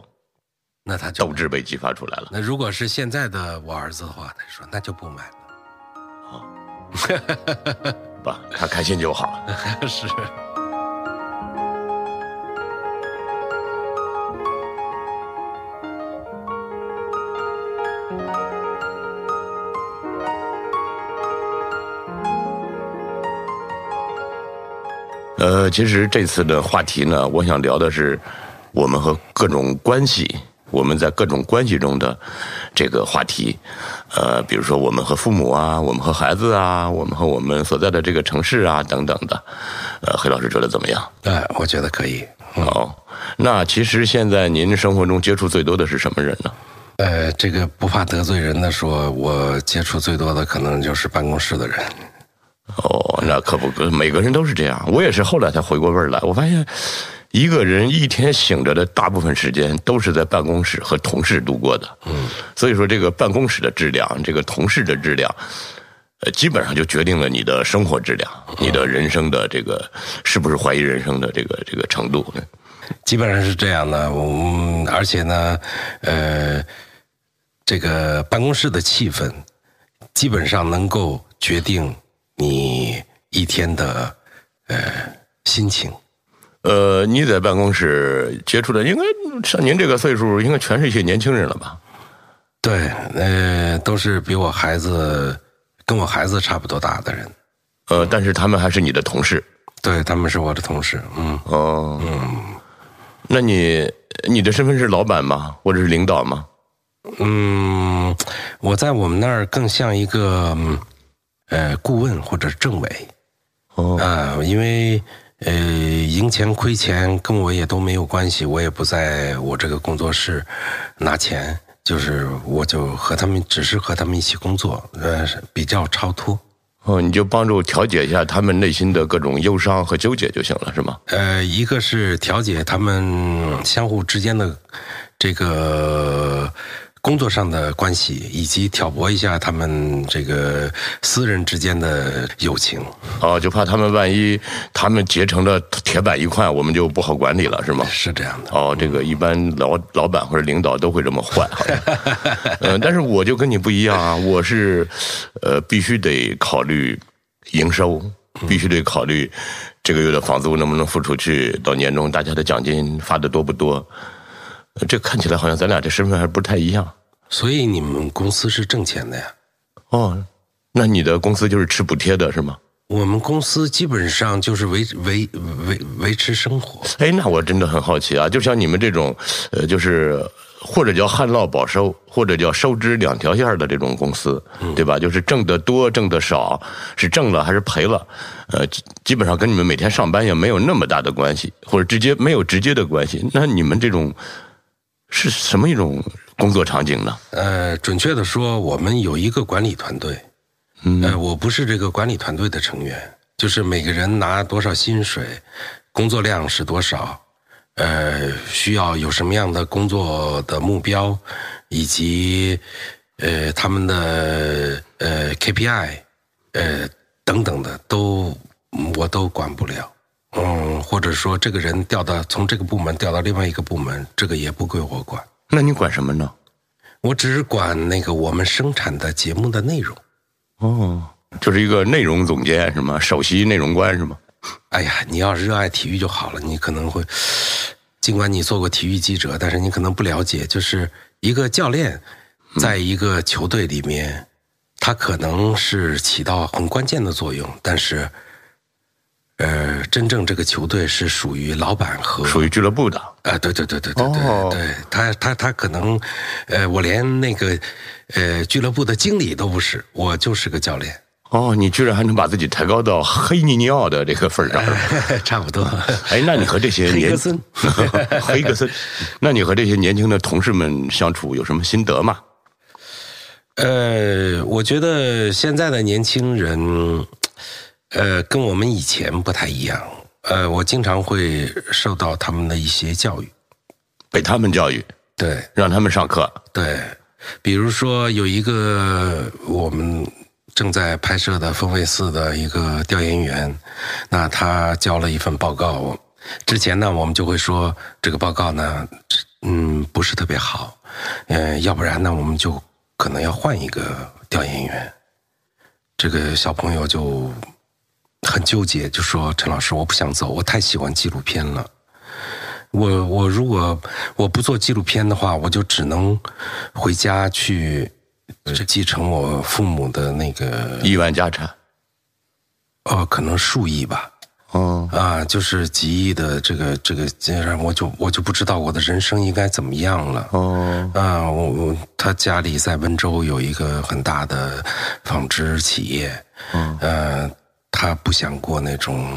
Speaker 3: 那他就
Speaker 2: 斗志被激发出来了。
Speaker 3: 那如果是现在的我儿子的话，他说那就不买了。
Speaker 2: 吧，(laughs) 他开心就好。(laughs)
Speaker 3: 是。
Speaker 2: 呃，其实这次的话题呢，我想聊的是我们和各种关系，我们在各种关系中的这个话题。呃，比如说我们和父母啊，我们和孩子啊，我们和我们所在的这个城市啊，等等的。呃，黑老师觉得怎么样？
Speaker 3: 哎，我觉得可以。
Speaker 2: 哦，那其实现在您生活中接触最多的是什么人呢？
Speaker 3: 呃，这个不怕得罪人的说，我接触最多的可能就是办公室的人。
Speaker 2: 哦，那可不，每个人都是这样。我也是后来才回过味儿来，我发现一个人一天醒着的大部分时间都是在办公室和同事度过的。嗯，所以说这个办公室的质量，这个同事的质量，呃，基本上就决定了你的生活质量，你的人生的这个是不是怀疑人生的这个这个程度。
Speaker 3: 基本上是这样的，我们而且呢，呃，这个办公室的气氛，基本上能够决定你一天的呃心情。
Speaker 2: 呃，你在办公室接触的，应该像您这个岁数，应该全是一些年轻人了吧？
Speaker 3: 对，呃，都是比我孩子跟我孩子差不多大的人。
Speaker 2: 呃，但是他们还是你的同事。
Speaker 3: 对，他们是我的同事。嗯，
Speaker 2: 哦，嗯那你你的身份是老板吗？或者是领导吗？
Speaker 3: 嗯，我在我们那儿更像一个嗯呃顾问或者政委
Speaker 2: 哦，
Speaker 3: 啊、因为呃赢钱亏钱跟我也都没有关系，我也不在我这个工作室拿钱，就是我就和他们只是和他们一起工作，呃，比较超脱。
Speaker 2: 哦，你就帮助调解一下他们内心的各种忧伤和纠结就行了，是吗？
Speaker 3: 呃，一个是调解他们相互之间的这个工作上的关系，以及挑拨一下他们这个私人之间的友情。
Speaker 2: 哦，就怕他们万一他们结成了铁板一块，我们就不好管理了，是吗？
Speaker 3: 是这样的。
Speaker 2: 哦，这个一般老老板或者领导都会这么坏，好像。呃，(laughs) 但是我就跟你不一样啊，我是，呃，必须得考虑营收，必须得考虑这个月的房租能不能付出去，到年终大家的奖金发的多不多。呃这看起来好像咱俩这身份还不太一样。
Speaker 3: 所以你们公司是挣钱的呀？
Speaker 2: 哦，那你的公司就是吃补贴的是吗？
Speaker 3: 我们公司基本上就是维维维维持生活。
Speaker 2: 哎，那我真的很好奇啊，就像你们这种，呃，就是或者叫旱涝保收，或者叫收支两条线儿的这种公司，对吧？就是挣得多，挣得少，是挣了还是赔了？呃，基基本上跟你们每天上班也没有那么大的关系，或者直接没有直接的关系。那你们这种是什么一种工作场景呢？
Speaker 3: 呃，准确的说，我们有一个管理团队。呃，我不是这个管理团队的成员，就是每个人拿多少薪水，工作量是多少，呃，需要有什么样的工作的目标，以及呃他们的呃 KPI，呃等等的，都我都管不了。嗯，或者说这个人调到从这个部门调到另外一个部门，这个也不归我管，
Speaker 2: 那你管什么呢？
Speaker 3: 我只管那个我们生产的节目的内容。
Speaker 2: 哦，就是一个内容总监是吗？首席内容官是吗？
Speaker 3: 哎呀，你要热爱体育就好了。你可能会，尽管你做过体育记者，但是你可能不了解，就是一个教练，在一个球队里面，他可能是起到很关键的作用，但是，呃，真正这个球队是属于老板和
Speaker 2: 属于俱乐部的。
Speaker 3: 啊，对对对对对对
Speaker 2: 哦
Speaker 3: 对，他他他可能，呃，我连那个，呃，俱乐部的经理都不是，我就是个教练，
Speaker 2: 哦，你居然还能把自己抬高到黑尼尼奥的这个份儿上。(laughs)
Speaker 3: 差不多。
Speaker 2: 哎，那你和这些年
Speaker 3: 黑格森 (laughs)
Speaker 2: 黑格森，那你和这些年轻的同事们相处有什么心得吗？
Speaker 3: 呃，我觉得现在的年轻人，呃，跟我们以前不太一样。呃，我经常会受到他们的一些教育，
Speaker 2: 被他们教育，
Speaker 3: 对
Speaker 2: 让他们上课。
Speaker 3: 对，比如说有一个我们正在拍摄的风卫四的一个调研员，那他交了一份报告，之前呢我们就会说这个报告呢，嗯，不是特别好，嗯、要不然呢我们就可能要换一个调研员。这个小朋友就很纠结，就说陈老师，我不想走，我太喜欢纪录片了。我我如果我不做纪录片的话，我就只能回家去呃继承我父母的那个
Speaker 2: 亿万家产。
Speaker 3: 哦，可能数亿吧。
Speaker 2: 哦，
Speaker 3: 啊，就是几亿的这个这个，我就我就不知道我的人生应该怎么样了。
Speaker 2: 哦，
Speaker 3: 啊，我我他家里在温州有一个很大的纺织企业，嗯，呃，他不想过那种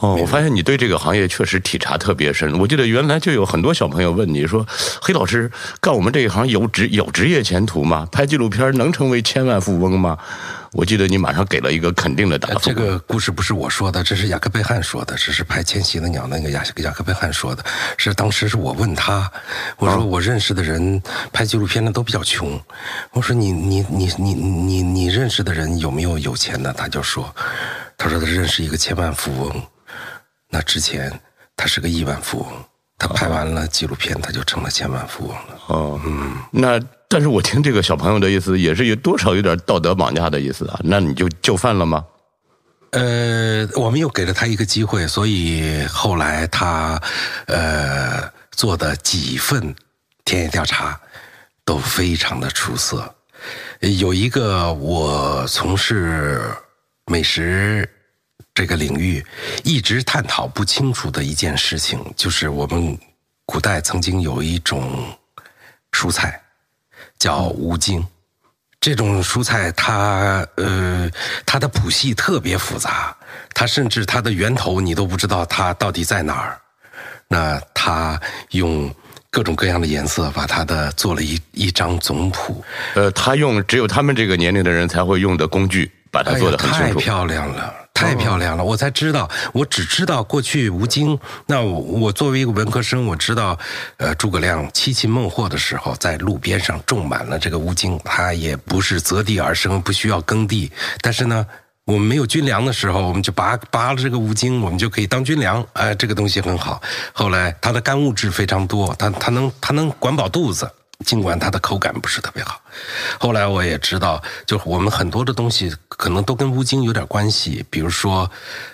Speaker 2: 哦，我发现你对这个行业确实体察特别深。我记得原来就有很多小朋友问你说：“黑老师，干我们这一行有职有职业前途吗？拍纪录片能成为千万富翁吗？”我记得你马上给了一个肯定的答复。
Speaker 3: 呃这个故事不是我说的，这是雅克贝汉说的，这是拍《迁徙的鸟》那个雅雅克贝汉说的。是当时是我问他，我说我认识的人拍纪录片的都比较穷，我说你你你你你你认识的人有没有有钱的？他就说，他说他认识一个千万富翁，那之前他是个亿万富翁，他拍完了纪录片他就成了千万富翁了。
Speaker 2: 哦，嗯，那但是我听这个小朋友的意思，也是有多少有点道德绑架的意思啊？那你就就范了吗？
Speaker 3: 呃，我们又给了他一个机会，所以后来他呃做的几份田野调查都非常的出色。有一个我从事美食这个领域一直探讨不清楚的一件事情，就是我们古代曾经有一种蔬菜叫吴京。这种蔬菜它呃它的谱系特别复杂，它甚至它的源头你都不知道它到底在哪儿。那它用各种各样的颜色，把它的做了一一张总谱。
Speaker 2: 呃，他用只有他们这个年龄的人才会用的工具，把它做的很清楚。
Speaker 3: 哎太漂亮了，太漂亮了！我才知道，我只知道过去吴京。那我我作为一个文科生，我知道，呃，诸葛亮七擒孟获的时候，在路边上种满了这个吴京，他也不是择地而生，不需要耕地。但是呢，我们没有军粮的时候，我们就拔拔了这个吴京，我们就可以当军粮。哎、这个东西很好。后来它的干物质非常多，它它能它能管饱肚子。尽管它的口感不是特别好，后来我也知道，就是我们很多的东西可能都跟乌金有点关系，比如说，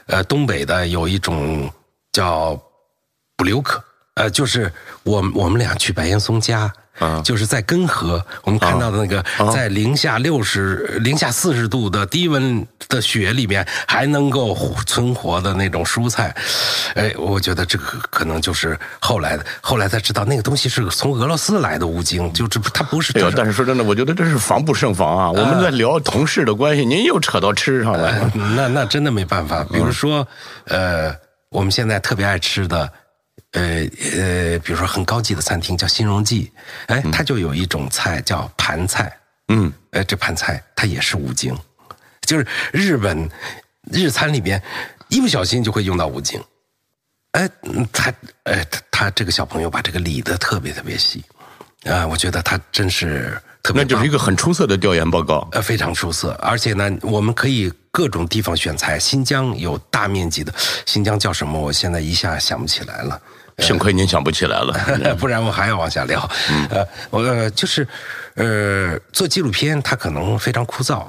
Speaker 3: 呃，东北的有一种叫布留克，呃，就是我我们俩去白岩松家。
Speaker 2: 啊
Speaker 3: 就是在根河，我们看到的那个在零下六十、零下四十度的低温的雪里面还能够存活的那种蔬菜，哎，我觉得这个可能就是后来的，后来才知道那个东西是从俄罗斯来的乌金，就这它不是
Speaker 2: 哎但是说真的，我觉得这是防不胜防啊！我们在聊同事的关系，您又扯到吃上来了。
Speaker 3: 那那真的没办法。比如说，呃，我们现在特别爱吃的，呃呃，比如说很高级的餐厅叫新荣记，哎，它就有一种菜叫盘菜，
Speaker 2: 嗯，
Speaker 3: 呃，这盘菜它也是五经，就是日本日餐里边一不小心就会用到五经。哎，嗯他哎他他这个小朋友把这个理得特别特别细，啊、我觉得他真是特别。
Speaker 2: 那就是一个很出色的调研报告。
Speaker 3: 呃，非常出色，而且呢，我们可以各种地方选材。新疆有大面积的，新疆叫什么？我现在一下想不起来了。
Speaker 2: 幸亏您想不起来了。(laughs)
Speaker 3: 不然我还要往下聊。呃，我呃就是，呃，做纪录片它可能非常枯燥，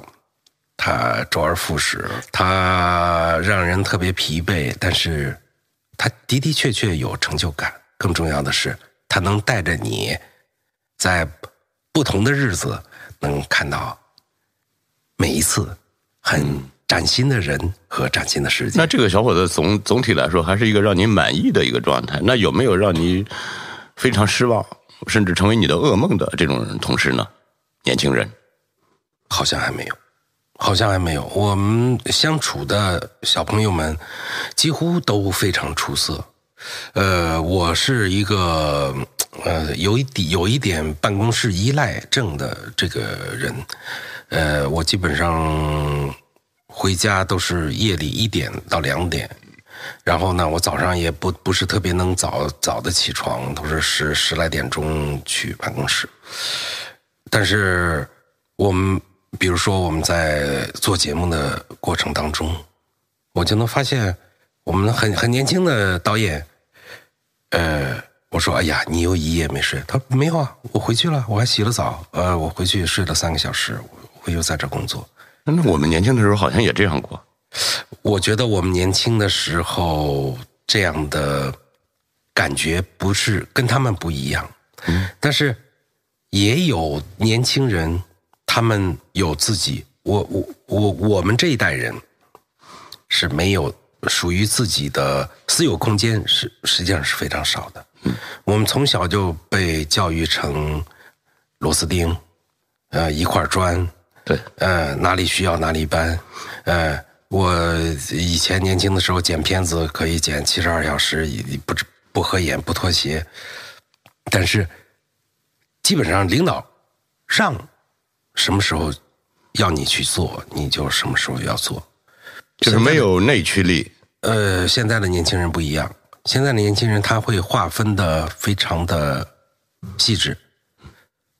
Speaker 3: 它周而复始，它让人特别疲惫，但是它的的确确有成就感。更重要的是，它能带着你在不同的日子能看到每一次很崭新的人和崭新的世界。
Speaker 2: 那这个小伙子总总体来说还是一个让你满意的一个状态。那有没有让你非常失望，甚至成为你的噩梦的这种人同事呢？年轻人，
Speaker 3: 好像还没有，好像还没有。我们相处的小朋友们几乎都非常出色。呃，我是一个呃有一点有一点办公室依赖症的这个人。呃，我基本上回家都是夜里一点到两点，然后呢，我早上也不不是特别能早早的起床，都是十十来点钟去办公室。但是我们比如说我们在做节目的过程当中，我就能发现我们很很年轻的导演，呃，我说哎呀，你又一夜没睡，他说没有啊，我回去了，我还洗了澡，呃，我回去睡了三个小时，我我又在这工作。
Speaker 2: 那我们年轻的时候好像也这样过。
Speaker 3: 我觉得我们年轻的时候这样的感觉不是跟他们不一样，嗯但是也有年轻人，他们有自己，我我我我们这一代人是没有属于自己的私有空间，是实际上是非常少的。我们从小就被教育成螺丝钉，呃，一块砖，
Speaker 2: 对，
Speaker 3: 呃，哪里需要哪里搬，呃，我以前年轻的时候剪片子可以剪七十二小时，也不不合眼不脱鞋，但是基本上领导让什么时候要你去做，你就什么时候要做。
Speaker 2: 就是没有内驱力。
Speaker 3: 呃，现在的年轻人不一样，现在的年轻人他会划分的非常的细致。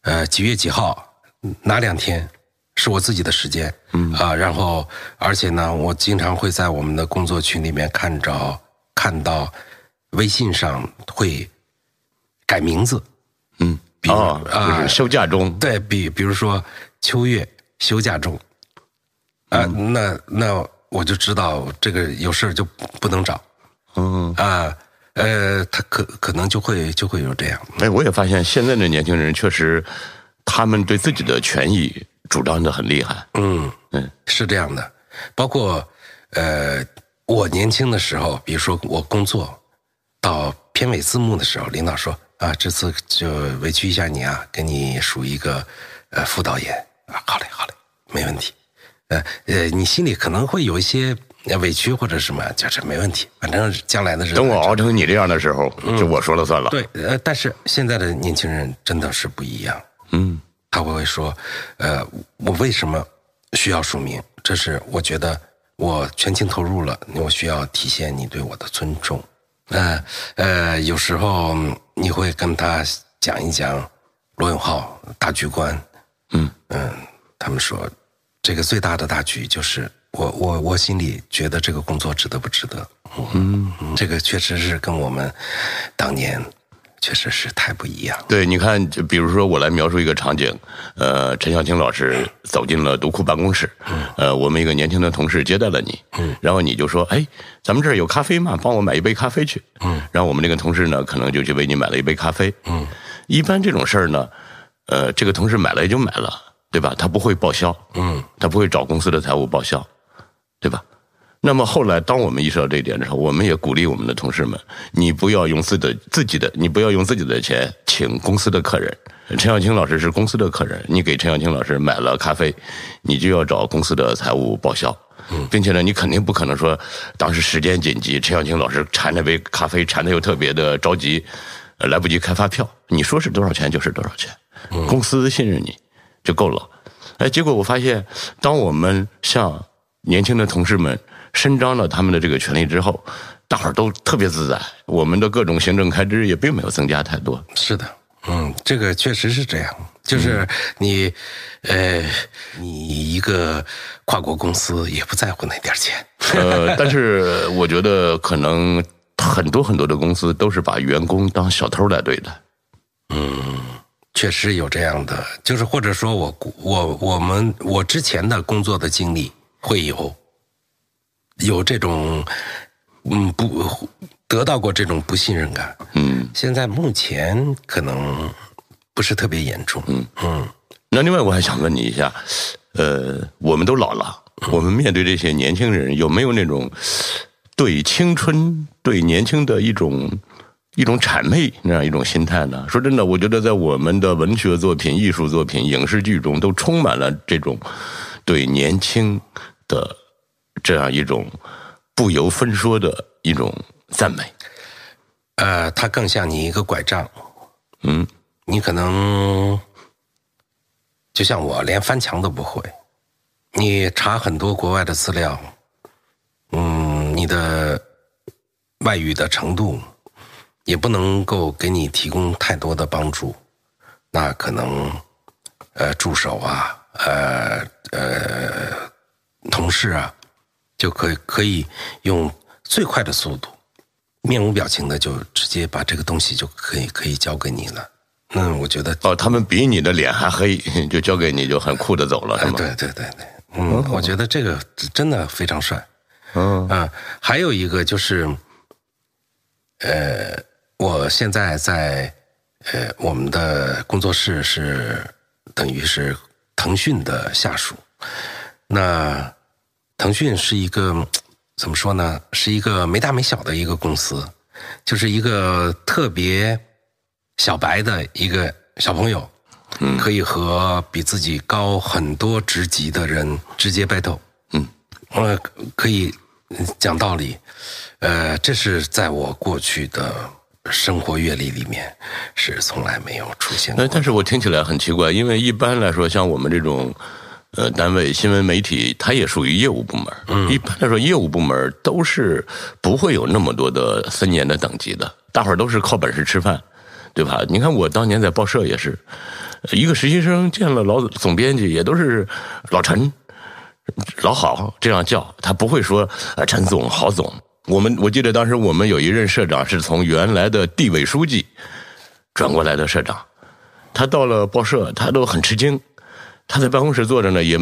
Speaker 3: 呃，几月几号哪两天是我自己的时间，嗯。啊，然后而且呢，我经常会在我们的工作群里面看着看到微信上会改名字，
Speaker 2: 嗯，
Speaker 3: 比如
Speaker 2: 哦，
Speaker 3: 啊
Speaker 2: 就是休假中。
Speaker 3: 对比，比如说秋月休假中，啊、那那我就知道这个有事就不能找
Speaker 2: 嗯，
Speaker 3: 啊，呃，他可可能就会就会有这样，
Speaker 2: 哎，我也发现现在的年轻人确实，他们对自己的权益主张的很厉害。
Speaker 3: 嗯
Speaker 2: 嗯，
Speaker 3: 是这样的，包括呃，我年轻的时候，比如说我工作到片尾字幕的时候，领导说啊，这次就委屈一下你啊，给你数一个呃副导演。啊，好嘞好嘞，没问题。呃呃，你心里可能会有一些那委屈或者什么，就是没问题，反正将来的日子
Speaker 2: 等我熬成你这样的时候，就我说了算了。
Speaker 3: 对，呃，但是现在的年轻人真的是不一样，
Speaker 2: 嗯，
Speaker 3: 他会说，呃，我为什么需要署名？这是我觉得我全情投入了，我需要体现你对我的尊重。呃呃，有时候你会跟他讲一讲罗永浩大局观，
Speaker 2: 嗯
Speaker 3: 嗯，他们说这个最大的大局就是我我我心里觉得这个工作值得不值得？嗯，这个确实是跟我们当年确实是太不一样。
Speaker 2: 对，你看，就比如说我来描述一个场景，呃，陈小青老师走进了读库办公室，呃，我们一个年轻的同事接待了你，然后你就说，哎，咱们这儿有咖啡吗？帮我买一杯咖啡去。嗯然后我们那个同事呢，可能就去为你买了一杯咖啡。嗯一般这种事儿呢，呃，这个同事买了也就买了，对吧？他不会报销，
Speaker 3: 嗯，
Speaker 2: 他不会找公司的财务报销，对吧？那么后来，当我们意识到这一点的时候，我们也鼓励我们的同事们：你不要用自己的自己的，你不要用自己的钱请公司的客人。陈小青老师是公司的客人，你给陈小青老师买了咖啡，你就要找公司的财务报销，并且呢，你肯定不可能说当时时间紧急，陈小青老师馋那杯咖啡馋的又特别的着急，呃来不及开发票，你说是多少钱就是多少钱，公司信任你就够了。哎，结果我发现，当我们向年轻的同事们伸张了他们的这个权利之后，大伙儿都特别自在，我们的各种行政开支也并没有增加太多。
Speaker 3: 是的，嗯，这个确实是这样。就是你，呃，你一个跨国公司也不在乎那点儿钱。
Speaker 2: 呃，但是我觉得可能很多很多的公司都是把员工当小偷来对待。
Speaker 3: 嗯确实有这样的，就是或者说我我我们我之前的工作的经历会有有这种嗯不得到过这种不信任感。
Speaker 2: 嗯，
Speaker 3: 现在目前可能不是特别严重。嗯嗯，
Speaker 2: 那另外我还想问你一下，呃，我们都老了，我们面对这些年轻人，有没有那种对青春、对年轻的一种一种谄媚那样一种心态呢？说真的，我觉得在我们的文学作品、艺术作品、影视剧中，都充满了这种对年轻的这样一种不由分说的一种赞美。
Speaker 3: 呃，它更像你一个拐杖。
Speaker 2: 嗯，
Speaker 3: 你可能就像我，连翻墙都不会。你查很多国外的资料，嗯，你的外语的程度也不能够给你提供太多的帮助。那可能，呃，助手啊，呃呃，同事啊，就可以可以用最快的速度，面无表情的就直接把这个东西就可以可以交给你了。嗯，我觉得
Speaker 2: 哦，他们比你的脸还黑，就交给你就很酷的走了，是
Speaker 3: 哎，
Speaker 2: 吗？
Speaker 3: 对对对对，嗯，我觉得这个真的非常帅。
Speaker 2: 嗯
Speaker 3: 啊，还有一个就是，呃，我现在在呃我们的工作室是等于是腾讯的下属，那腾讯是一个 (tsk) 怎么说呢？是一个没大没小的一个公司，就是一个特别小白的一个小朋友，
Speaker 2: 嗯
Speaker 3: 可以和比自己高很多职级的人直接 battle，
Speaker 2: 嗯，
Speaker 3: 呃，可以嗯讲道理，呃，这是在我过去的生活阅历里面是从来没有出现过
Speaker 2: 呃，。但是我听起来很奇怪，因为一般来说，像我们这种呃单位新闻媒体，它也属于业务部门。嗯，一般来说，业务部门都是不会有那么多的森严的等级的，大伙儿都是靠本事吃饭，对吧？你看我当年在报社也是，一个实习生见了老总编辑，也都是老陈。老郝这样叫，他不会说啊陈总、郝总。我们我记得当时我们有一任社长是从原来的地委书记转过来的社长，他到了报社，他都很吃惊。他在办公室坐着呢，也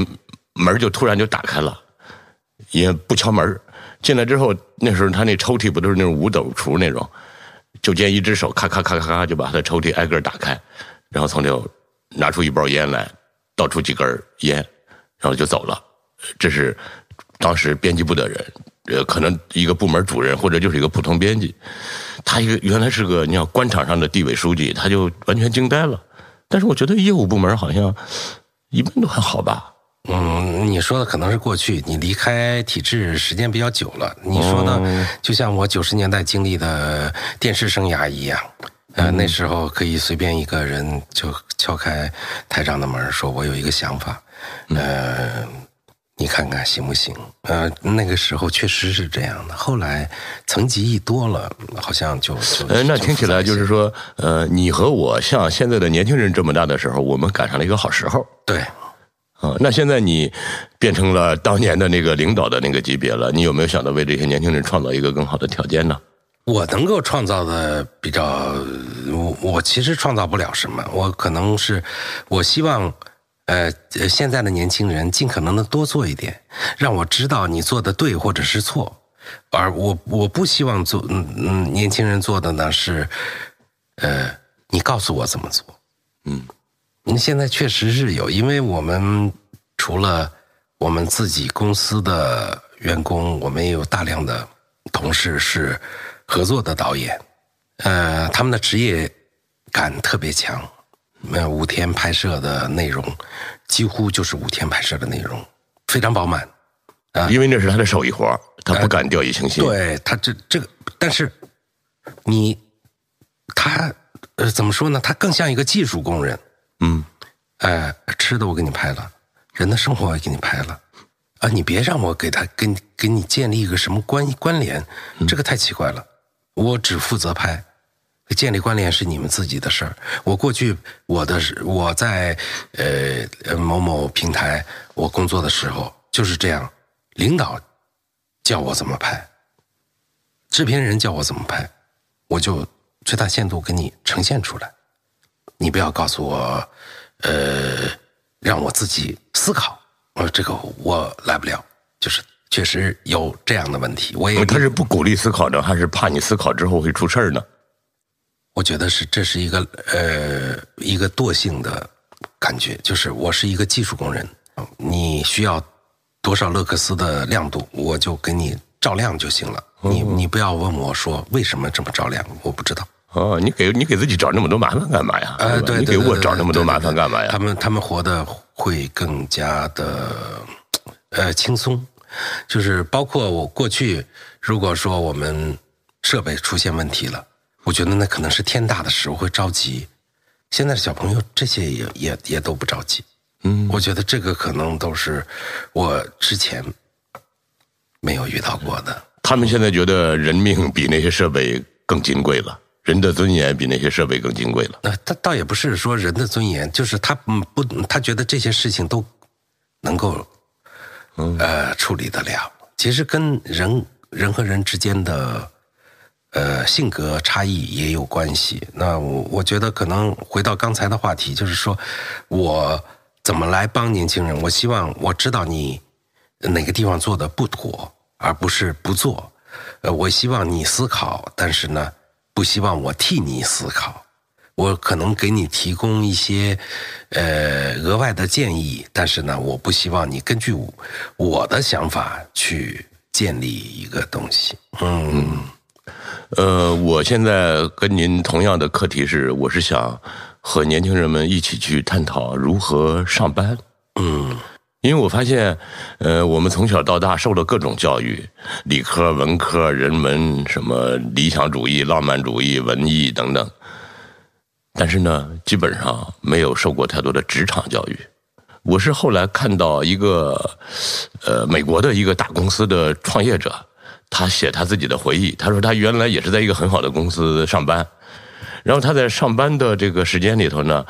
Speaker 2: 门就突然就打开了，也不敲门。进来之后，那时候他那抽屉不都是那种五斗橱那种，就见一只手咔咔咔咔咔就把他的抽屉挨个打开，然后从里头拿出一包烟来，倒出几根烟，然后就走了。这是当时编辑部的人，呃，可能一个部门主任或者就是一个普通编辑，他一个原来是个你想官场上的地委书记，他就完全惊呆了。但是我觉得业务部门好像一般都还好吧？
Speaker 3: 嗯，你说的可能是过去，你离开体制时间比较久了。你说呢就像我九十年代经历的电视生涯一样，呃，那时候可以随便一个人就敲开台长的门，说我有一个想法，呃，你看看行不行？呃，那个时候确实是这样的。后来层级一多了，好像就就
Speaker 2: 呃，那听起来就是说，呃，你和我像现在的年轻人这么大的时候，我们赶上了一个好时候。
Speaker 3: 对。
Speaker 2: 啊，那现在你变成了当年的那个领导的那个级别了，你有没有想到为这些年轻人创造一个更好的条件呢？
Speaker 3: 我能够创造的比较，我我其实创造不了什么，我可能是，我希望，呃，呃现在的年轻人尽可能的多做一点，让我知道你做的对或者是错，而我我不希望做，嗯嗯，年轻人做的呢是，呃，你告诉我怎么做，
Speaker 2: 嗯，
Speaker 3: 你现在确实是有，因为我们除了我们自己公司的员工，我们也有大量的同事是合作的导演，呃，他们的职业感特别强，呃，五天拍摄的内容几乎就是五天拍摄的内容，非常饱满。
Speaker 2: 啊因为那是他的手艺活儿他不敢掉以轻心。
Speaker 3: 对他这这个，但是你他呃怎么说呢？他更像一个技术工人。
Speaker 2: 嗯，
Speaker 3: 哎，吃的我给你拍了，人的生活我也给你拍了，啊，你别让我给他跟给你建立一个什么关关联，这个太奇怪了。我只负责拍，建立关联是你们自己的事儿。我过去我的我在呃呃某某平台我工作的时候就是这样，领导叫我怎么拍，制片人叫我怎么拍，我就最大限度给你呈现出来。你不要告诉我，呃，让我自己思考，呃，这个我来不了，就是确实有这样的问题，我也
Speaker 2: 他是不鼓励思考呢，还是怕你思考之后会出事儿呢？
Speaker 3: 我觉得是这是一个呃一个惰性的感觉，就是我是一个技术工人，你需要多少勒克斯的亮度，我就给你照亮就行了。你你不要问我说为什么这么照亮，我不知道。
Speaker 2: 哦，你给你给自己找那么多麻烦干嘛呀？
Speaker 3: 呃，对，
Speaker 2: 你给我找那么多麻烦干嘛呀
Speaker 3: 他？们他们活的会更加的呃轻松，就是包括我过去，如果说我们设备出现问题了，我觉得那可能是天大的事，我会着急。现在的小朋友这些也也也都不着急，
Speaker 2: 嗯，
Speaker 3: 我觉得这个可能都是我之前没有遇到过的。
Speaker 2: 他们现在觉得人命比那些设备更金贵了，人的尊严比那些设备更金贵了。
Speaker 3: 那他倒也不是说人的尊严，就是他嗯不，他觉得这些事情都能够呃处理得了。其实跟人人和人之间的呃性格差异也有关系。那我我觉得可能回到刚才的话题，就是说我怎么来帮年轻人？我希望我知道你哪个地方做的不妥，而不是不做。呃，我希望你思考，但是呢，不希望我替你思考。我可能给你提供一些呃额外的建议，但是呢，我不希望你根据我的想法去建立一个东西。嗯，
Speaker 2: 呃，我现在跟您同样的课题是，我是想和年轻人们一起去探讨如何上班。
Speaker 3: 嗯，
Speaker 2: 因为我发现，呃，我们从小到大受了各种教育，理科、文科、人文，什么理想主义、浪漫主义、文艺等等，但是呢，基本上没有受过太多的职场教育。我是后来看到一个，呃，美国的一个大公司的创业者，他写他自己的回忆，他说他原来也是在一个很好的公司上班，然后他在上班的这个时间里头呢，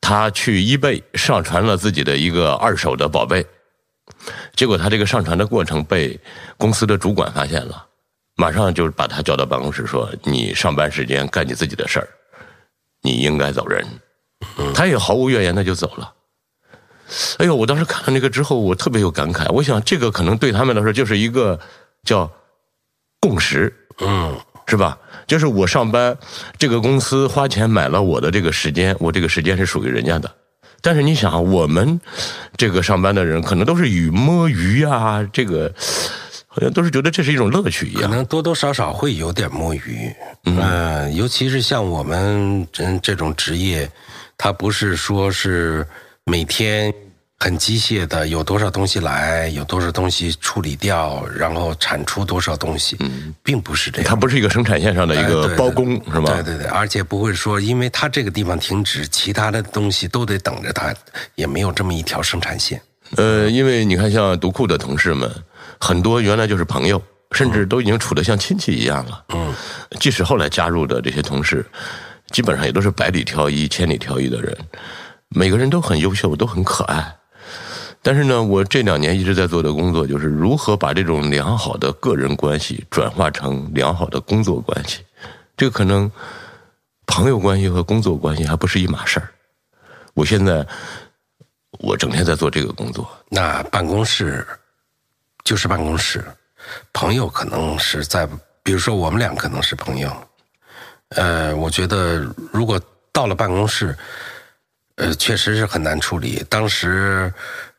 Speaker 2: 他去 eBay 上传了自己的一个二手的宝贝，结果他这个上传的过程被公司的主管发现了，马上就把他叫到办公室说：“你上班时间干你自己的事儿，你应该走人。”他也毫无怨言的就走了。哎呦，我当时看了那个之后，我特别有感慨。我想，这个可能对他们来说就是一个叫共识，
Speaker 3: 嗯，
Speaker 2: 是吧？就是我上班，这个公司花钱买了我的这个时间，我这个时间是属于人家的。但是你想，我们这个上班的人，可能都是以摸鱼啊，这个好像都是觉得这是一种乐趣一样。
Speaker 3: 可能多多少少会有点摸鱼。嗯、尤其是像我们这这种职业，它不是说是每天很机械的，有多少东西来，有多少东西处理掉，然后产出多少东西，嗯，并不是这样。
Speaker 2: 它不是一个生产线上的一个包工是吗？
Speaker 3: 对对对，而且不会说，因为它这个地方停止，其他的东西都得等着它，也没有这么一条生产线。
Speaker 2: 呃，因为你看，像读库的同事们，很多原来就是朋友，甚至都已经处得像亲戚一样了。嗯，即使后来加入的这些同事，基本上也都是百里挑一、千里挑一的人，每个人都很优秀，都很可爱。但是呢，我这两年一直在做的工作，就是如何把这种良好的个人关系转化成良好的工作关系。这个可能朋友关系和工作关系还不是一码事儿。我现在我整天在做这个工作，
Speaker 3: 那办公室就是办公室，朋友可能是在，比如说我们俩可能是朋友，呃，我觉得如果到了办公室，呃，确实是很难处理。当时，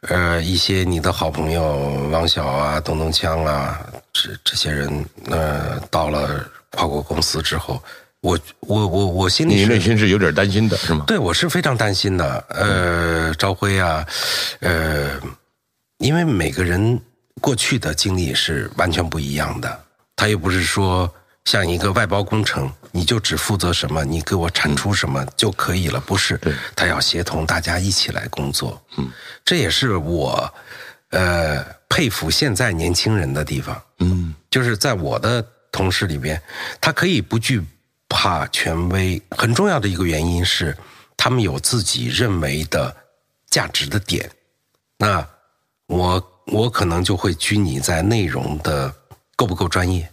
Speaker 3: 呃，一些你的好朋友王晓啊、东东锵啊，这这些人，呃，到了跨国公司之后，我我我我心里
Speaker 2: 你内心是有点担心的，是吗？
Speaker 3: 对，我是非常担心的。呃，朝晖啊，呃，因为每个人过去的经历是完全不一样的，他又不是说像一个外包工程，你就只负责什么，你给我产出什么就可以了，不是？他要协同大家一起来工作。嗯，这也是我呃佩服现在年轻人的地方。
Speaker 2: 嗯，
Speaker 3: 就是在我的同事里边，他可以不惧怕权威。很重要的一个原因是，他们有自己认为的价值的点。那我我可能就会拘泥在内容的够不够专业，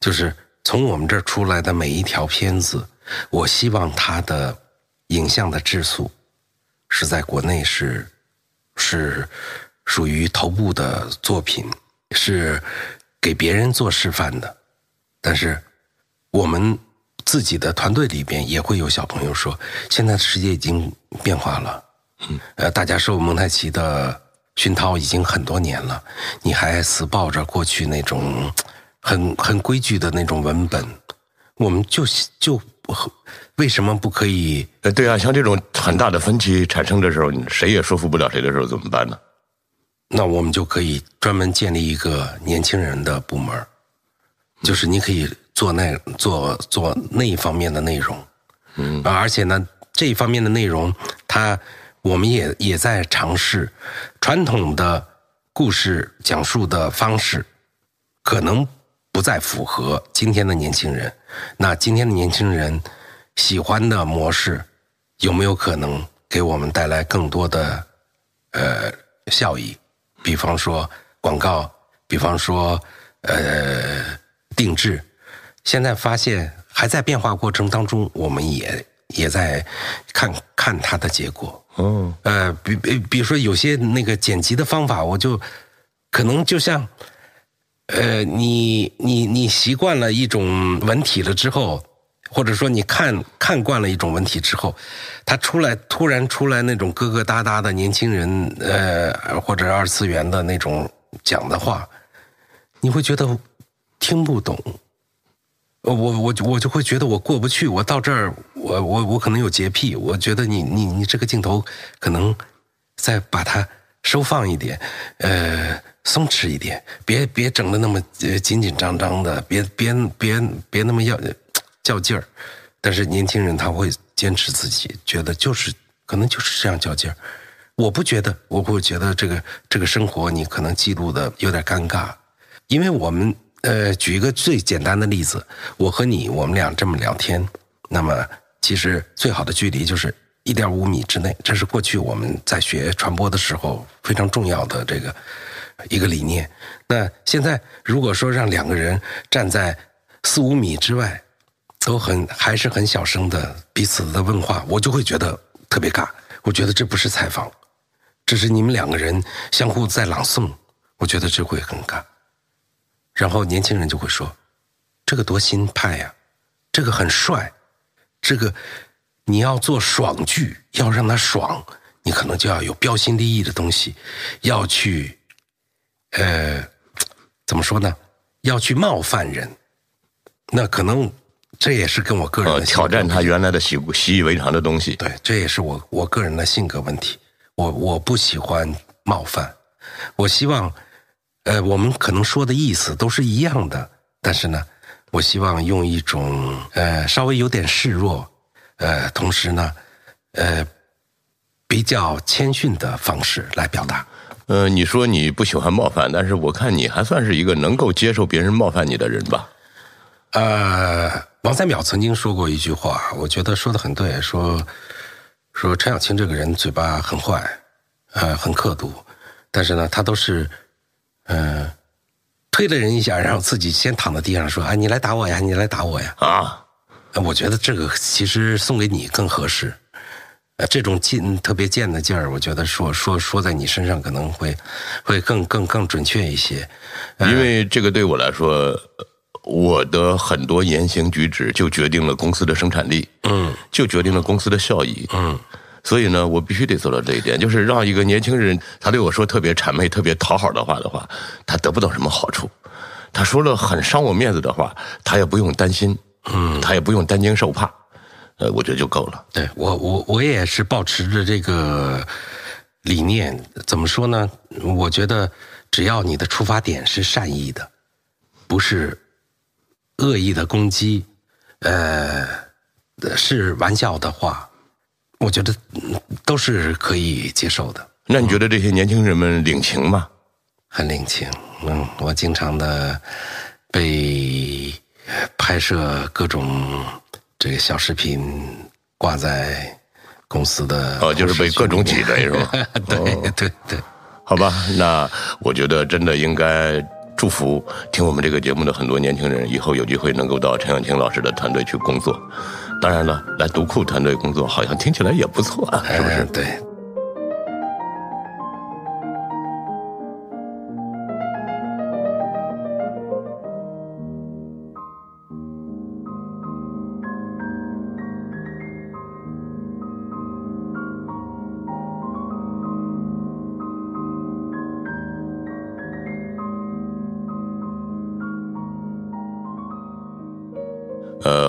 Speaker 3: 就是从我们这儿出来的每一条片子，我希望它的影像的质素是在国内是是属于头部的作品，是给别人做示范的。但是我们自己的团队里边也会有小朋友说，现在的世界已经变化了，嗯，呃，大家受蒙太奇的熏陶已经很多年了，你还死抱着过去那种很很规矩的那种文本，我们就就为什么不可以？
Speaker 2: 呃，对啊，像这种很大的分歧产生的时候，谁也说服不了谁的时候，怎么办呢？
Speaker 3: 那我们就可以专门建立一个年轻人的部门，就是你可以做那做做那一方面的内容，嗯，而且呢，这一方面的内容，它我们也也在尝试传统的故事讲述的方式，可能不再符合今天的年轻人。那今天的年轻人喜欢的模式，有没有可能给我们带来更多的呃效益？比方说广告，比方说呃定制，现在发现还在变化过程当中，我们也也在看看它的结果。
Speaker 2: 嗯，
Speaker 3: 呃，比比比如说有些那个剪辑的方法，我就可能就像，呃，你你你习惯了一种文体了之后，或者说你看看惯了一种文体之后，他出来突然出来那种疙疙瘩瘩的年轻人，呃，或者二次元的那种讲的话，你会觉得听不懂。呃我我我就会觉得我过不去，我到这儿，我我我可能有洁癖，我觉得你你你这个镜头可能再把它收放一点，呃，松弛一点，别别整的那么紧紧张张的，别别别别那么要较劲儿。但是年轻人他会坚持自己，觉得就是可能就是这样较劲儿。我不觉得，我会觉得这个这个生活你可能记录的有点尴尬，因为我们呃，举一个最简单的例子，我和你我们俩这么聊天，那么其实最好的距离就是一点五米之内，这是过去我们在学传播的时候非常重要的这个一个理念。那现在如果说让两个人站在四五米之外，都很还是很小声的彼此的问话，我就会觉得特别尬。我觉得这不是采访，这是你们两个人相互在朗诵，我觉得这会很尬。然后年轻人就会说：“这个多新派呀，这个很帅，这个你要做爽剧，要让他爽，你可能就要有标新立异的东西，要去，呃，怎么说呢？要去冒犯人，那可能这也是跟我个人
Speaker 2: 挑战他原来的习习以为常的东西。
Speaker 3: 对，这也是我我个人的性格问题。我我不喜欢冒犯，我希望，呃，我们可能说的意思都是一样的，但是呢，我希望用一种呃稍微有点示弱，呃，同时呢，呃，比较谦逊的方式来表达。
Speaker 2: 呃，你说你不喜欢冒犯，但是我看你还算是一个能够接受别人冒犯你的人吧？
Speaker 3: 呃，王三淼曾经说过一句话，我觉得说的很对，说说陈小青这个人嘴巴很坏，呃，很刻毒，但是呢，他都是，呃，推了人一下，然后自己先躺在地上说：“啊，你来打我呀，你来打我呀。”
Speaker 2: 啊，
Speaker 3: 我觉得这个其实送给你更合适。呃，这种劲特别贱的劲儿，我觉得说说说在你身上可能会会更更更准确一些。
Speaker 2: 因为这个对我来说，我的很多言行举止就决定了公司的生产力，
Speaker 3: 嗯
Speaker 2: 就决定了公司的效益。
Speaker 3: 嗯
Speaker 2: 所以呢，我必须得做到这一点，就是让一个年轻人他对我说特别谄媚、特别讨好的话的话，他得不到什么好处。他说了很伤我面子的话，他也不用担心，
Speaker 3: 嗯，
Speaker 2: 他也不用担惊受怕，呃，我觉得就够了。
Speaker 3: 对我我我也是保持着这个理念，怎么说呢？我觉得只要你的出发点是善意的，不是恶意的攻击，呃，是玩笑的话，我觉得嗯都是可以接受的。
Speaker 2: 那你觉得这些年轻人们领情吗？
Speaker 3: 很领情。嗯，我经常的被拍摄各种这个小视频挂在公司的
Speaker 2: 哦，就是被各种挤兑是吧？(laughs)
Speaker 3: 对对对，
Speaker 2: 好吧，那我觉得真的应该祝福听我们这个节目的很多年轻人，以后有机会能够到陈小青老师的团队去工作。当然了，来读库团队工作，好像听起来也不错啊，是不是？
Speaker 3: 嗯对。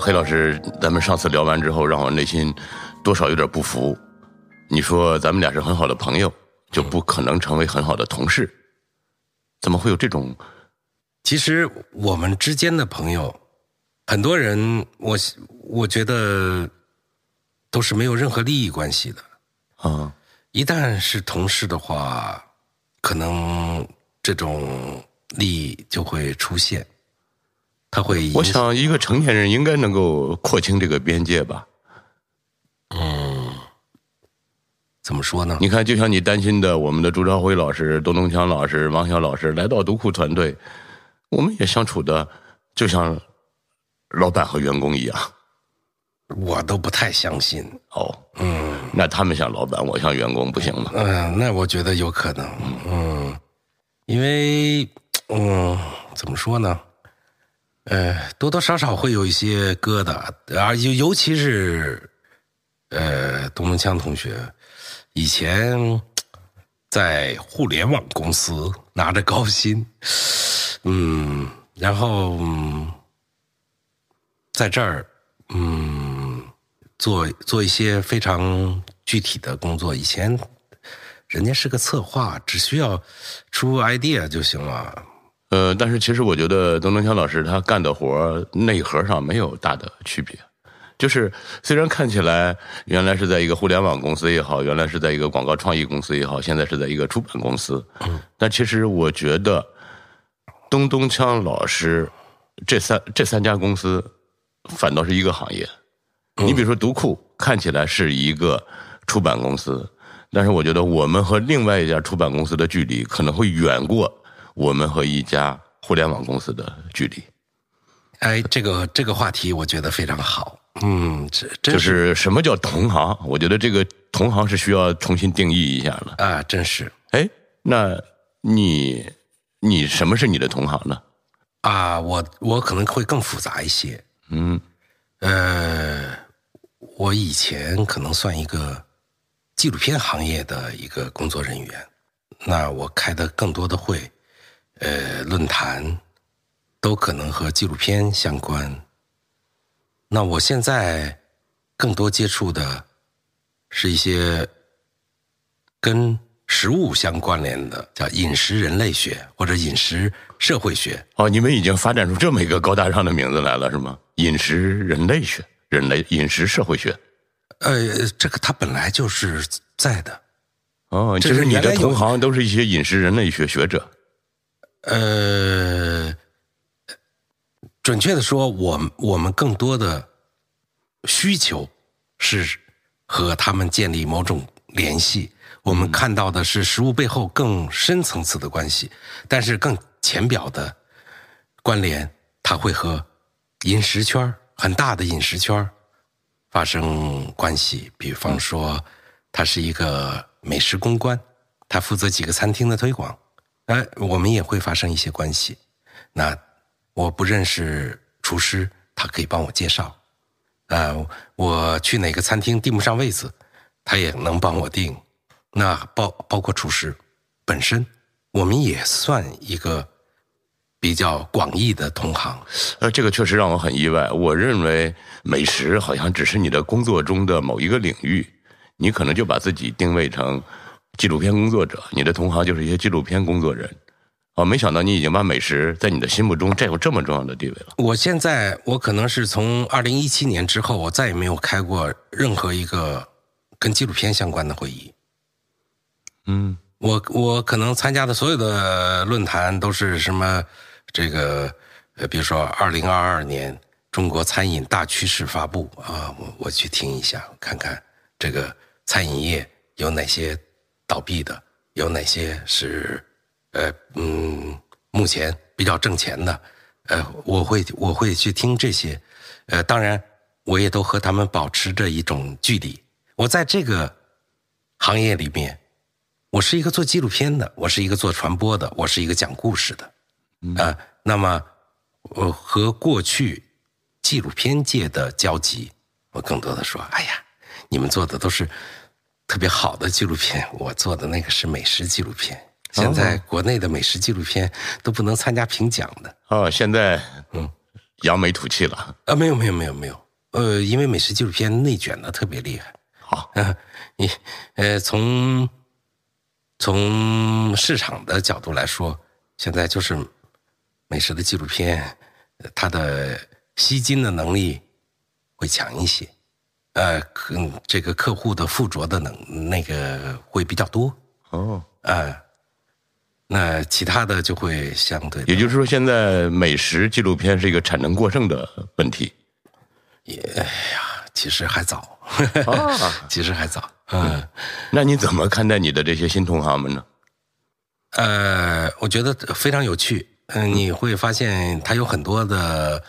Speaker 2: 黑老师，咱们上次聊完之后，让我内心多少有点不服。你说咱们俩是很好的朋友，就不可能成为很好的同事，怎么会有这种？
Speaker 3: 其实我们之间的朋友，很多人，我我觉得都是没有任何利益关系的。
Speaker 2: 啊，
Speaker 3: 一旦是同事的话，可能这种利益就会出现，他会
Speaker 2: 我想一个成年人应该能够廓清这个边界吧。
Speaker 3: 嗯怎么说呢？
Speaker 2: 你看，就像你担心的，我们的朱朝辉老师、董东强老师、王晓老师来到独库团队，我们也相处的就像老板和员工一样。
Speaker 3: 我都不太相信。
Speaker 2: 哦，
Speaker 3: 嗯
Speaker 2: 那他们像老板，我像员工，不行吗？
Speaker 3: 嗯、那我觉得有可能。嗯，因为嗯，怎么说呢？呃，多多少少会有一些疙瘩，啊，尤尤其是呃，董东强同学以前在互联网公司拿着高薪，嗯，然后、嗯、在这儿嗯做做一些非常具体的工作。以前人家是个策划，只需要出 idea 就行了。
Speaker 2: 呃，但是其实我觉得董东强老师他干的活儿内核上没有大的区别，就是虽然看起来原来是在一个互联网公司也好，原来是在一个广告创意公司也好，现在是在一个出版公司，但其实我觉得东东强老师这三这三家公司反倒是一个行业。你比如说读库看起来是一个出版公司，但是我觉得我们和另外一家出版公司的距离可能会远过我们和一家互联网公司的距离。
Speaker 3: 哎，这个这个话题我觉得非常好。嗯，这真
Speaker 2: 就是什么叫同行？我觉得这个同行是需要重新定义一下了。
Speaker 3: 啊，真是
Speaker 2: 哎，那你你什么是你的同行呢？
Speaker 3: 啊，我我可能会更复杂一些。
Speaker 2: 嗯，
Speaker 3: 呃，我以前可能算一个纪录片行业的一个工作人员，那我开的更多的会，呃，论坛，都可能和纪录片相关。那我现在更多接触的是一些跟食物相关联的，叫饮食人类学或者饮食社会学。
Speaker 2: 哦，你们已经发展出这么一个高大上的名字来了，是吗？饮食人类学、人类饮食社会学。
Speaker 3: 呃，这个它本来就是在的。
Speaker 2: 哦，就是是你的同行都是一些饮食人类学学者。
Speaker 3: 呃，准确的说，我们我们更多的需求是和他们建立某种联系。我们看到的是食物背后更深层次的关系，但是更浅表的关联，它会和饮食圈儿很大的饮食圈儿发生关系。比方说，他是一个美食公关，他负责几个餐厅的推广。哎，我们也会发生一些关系。那我不认识厨师，他可以帮我介绍。呃，我去哪个餐厅订不上位子，他也能帮我订。那包包括厨师本身，我们也算一个比较广义的同行。
Speaker 2: 呃，这个确实让我很意外。我认为美食好像只是你的工作中的某一个领域，你可能就把自己定位成纪录片工作者，你的同行就是一些纪录片工作人。哦，没想到你已经把美食在你的心目中占有这么重要的地位了。
Speaker 3: 我现在我可能是从二零一七年之后，我再也没有开过任何一个跟纪录片相关的会议。
Speaker 2: 嗯，
Speaker 3: 我我可能参加的所有的论坛都是什么这个呃，比如说二零二二年中国餐饮大趋势发布啊，我我去听一下，看看这个餐饮业有哪些倒闭的，有哪些是呃嗯目前比较挣钱的，呃，我会我会去听这些，呃，当然我也都和他们保持着一种距离。我在这个行业里面。我是一个做纪录片的，我是一个做传播的，我是一个讲故事的，啊、那么我和过去纪录片界的交集，我更多的说，哎呀，你们做的都是特别好的纪录片，我做的那个是美食纪录片。现在国内的美食纪录片都不能参加评奖的
Speaker 2: 哦，现在
Speaker 3: 嗯
Speaker 2: 扬眉吐气了。
Speaker 3: 啊，没有没有没有没有，呃，因为美食纪录片内卷的特别厉害。
Speaker 2: 好，
Speaker 3: 啊，你呃，从从市场的角度来说，现在就是美食的纪录片，呃它的吸金的能力会强一些，呃，嗯这个客户的附着的能那个会比较多，
Speaker 2: 哦，
Speaker 3: 啊、那其他的就会相对
Speaker 2: 也就是说，现在美食纪录片是一个产能过剩的问题。
Speaker 3: 也呀其实还早，
Speaker 2: 啊，(laughs)
Speaker 3: 其实还早，嗯。
Speaker 2: 那你怎么看待你的这些新同行们呢？
Speaker 3: 呃，我觉得非常有趣。嗯、你会发现他有很多的，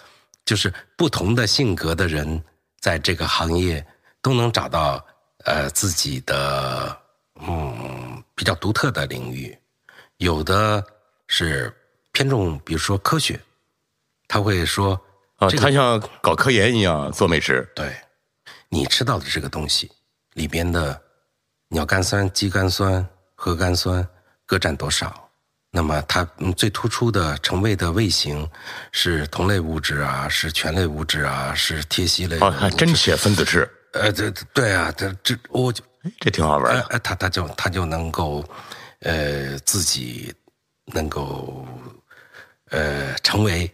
Speaker 3: 就是不同的性格的人，在这个行业都能找到呃自己的嗯比较独特的领域。有的是偏重，比如说科学，他会说
Speaker 2: 啊，
Speaker 3: 这个
Speaker 2: 他像搞科研一样做美食。
Speaker 3: 对，你吃到的这个东西里边的鸟苷酸、肌苷酸、核苷酸各占多少？那么它嗯最突出的成为的味型是同类物质啊，是醛类物质啊，是萜烯类的
Speaker 2: 哦，真写分子式，
Speaker 3: 呃，这对啊，这这我就
Speaker 2: 哎这挺好玩的。
Speaker 3: 哎呃，他他就他就能够，呃，自己能够，呃，成为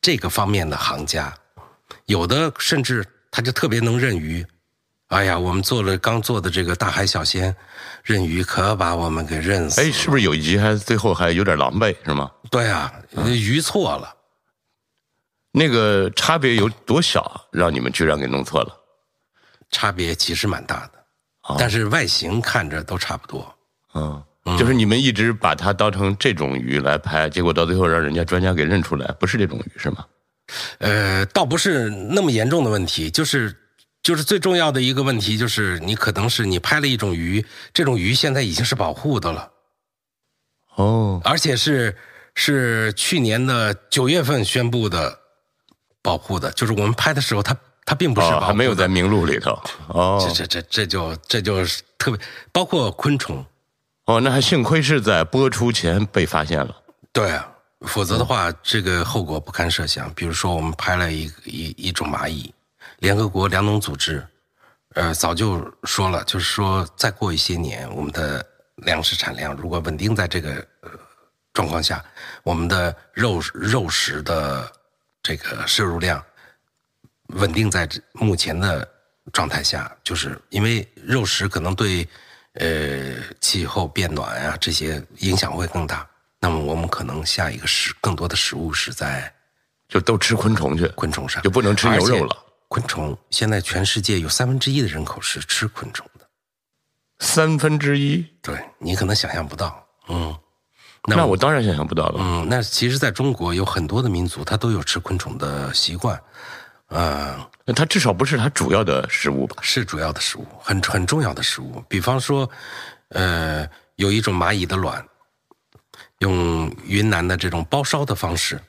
Speaker 3: 这个方面的行家。有的甚至他就特别能认鱼。哎呀，我们做了刚做的这个大海小鲜，认鱼可把我们给认死了。
Speaker 2: 哎，是不是有一集还最后还有点狼狈，是吗？
Speaker 3: 对啊，鱼错了。
Speaker 2: 那个差别有多小，让你们居然给弄错了？
Speaker 3: 差别其实蛮大的，但是外形看着都差不多。
Speaker 2: 嗯，就是你们一直把它当成这种鱼来拍，结果到最后让人家专家给认出来，不是这种鱼，是吗？
Speaker 3: 呃，倒不是那么严重的问题，就是就是最重要的一个问题，就是你可能是你拍了一种鱼，这种鱼现在已经是保护的了，
Speaker 2: 哦，
Speaker 3: 而且是是去年的九月份宣布的保护的，就是我们拍的时候它，它并不是保
Speaker 2: 哦，
Speaker 3: 护的，
Speaker 2: 还没有在名录里头。哦
Speaker 3: 这这这这就这就是特别，包括昆虫，
Speaker 2: 哦，那还幸亏是在播出前被发现了。
Speaker 3: 对啊，否则的话，这个后果不堪设想。比如说，我们拍了一一一种蚂蚁，联合国粮农组织呃，早就说了，就是说再过一些年，我们的粮食产量如果稳定在这个呃状况下，我们的肉肉食的这个摄入量稳定在这目前的状态下，就是因为肉食可能对呃气候变暖啊这些影响会更大，那么我们可能下一个食更多的食物是在
Speaker 2: 就都吃昆虫去，
Speaker 3: 昆虫上，
Speaker 2: 就不能吃牛肉了。
Speaker 3: 昆虫现在全世界有三分之一的人口是吃昆虫的，
Speaker 2: 三分之一，
Speaker 3: 对你可能想象不到，嗯，那
Speaker 2: 那我当然想象不到了。
Speaker 3: 嗯，那其实在中国有很多的民族，他都有吃昆虫的习惯，呃，
Speaker 2: 那它至少不是它主要的食物吧？
Speaker 3: 是主要的食物，很很重要的食物。比方说，呃，有一种蚂蚁的卵，用云南的这种包烧的方式，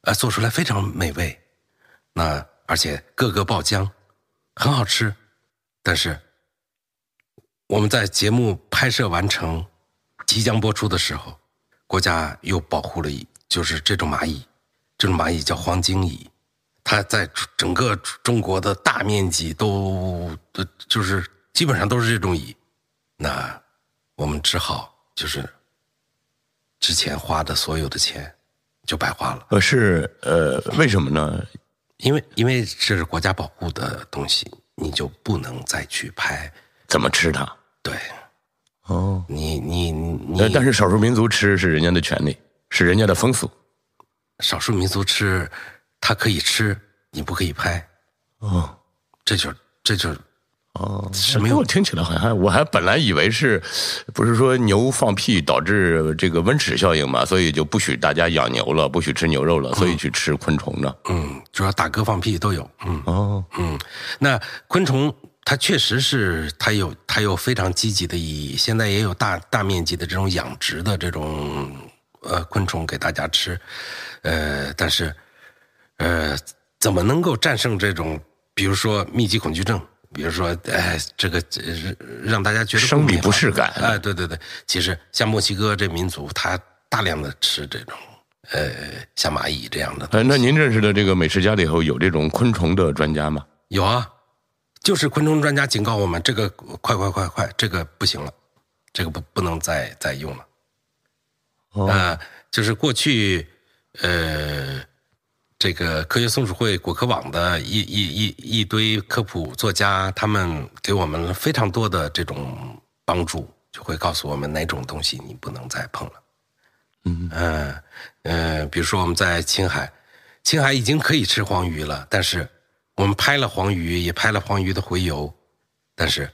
Speaker 3: 呃，做出来非常美味，那而且个个爆浆，很好吃。但是我们在节目拍摄完成、即将播出的时候，国家又保护了一，就是这种蚂蚁，这种蚂蚁叫黄金蚁。它在整个中国的大面积都，呃就是基本上都是这种蚁，那我们只好就是之前花的所有的钱就白花了，
Speaker 2: 呃，是呃，为什么呢？
Speaker 3: 因为因为这是国家保护的东西，你就不能再去拍，
Speaker 2: 怎么吃它？
Speaker 3: 对
Speaker 2: 哦，
Speaker 3: 你你你
Speaker 2: 呃，但是少数民族吃是人家的权利，是人家的风俗。
Speaker 3: 少数民族吃，他可以吃，你不可以拍，
Speaker 2: 哦
Speaker 3: 这就这就
Speaker 2: 哦，
Speaker 3: 是没有
Speaker 2: 我听起来好像我还本来以为是，不是说牛放屁导致这个温室效应嘛，所以就不许大家养牛了，不许吃牛肉了，所以去吃昆虫呢。
Speaker 3: 嗯，主要打嗝放屁都有，嗯。
Speaker 2: 哦，
Speaker 3: 嗯，那昆虫它确实是它有它有非常积极的意义，现在也有大大面积的这种养殖的这种呃昆虫给大家吃，呃，但是呃怎么能够战胜这种比如说密集恐惧症？比如说，哎，这个呃让大家觉得
Speaker 2: 生理不适感
Speaker 3: 哎，对对对，其实像墨西哥这民族，他大量的吃这种呃像蚂蚁这样的东
Speaker 2: 呃，
Speaker 3: 西，
Speaker 2: 那您认识的这个美食家里头有这种昆虫的专家吗？
Speaker 3: 有啊，就是昆虫专家警告我们，这个快快快快，这个不行了，这个不不能再再用了。
Speaker 2: 哦
Speaker 3: 呃，就是过去呃，这个科学松鼠会果壳网的一一一一堆科普作家，他们给我们非常多的这种帮助，就会告诉我们哪种东西你不能再碰了。
Speaker 2: 嗯
Speaker 3: 呃呃，比如说我们在青海，青海已经可以吃黄鱼了，但是我们拍了黄鱼，也拍了黄鱼的洄游，但是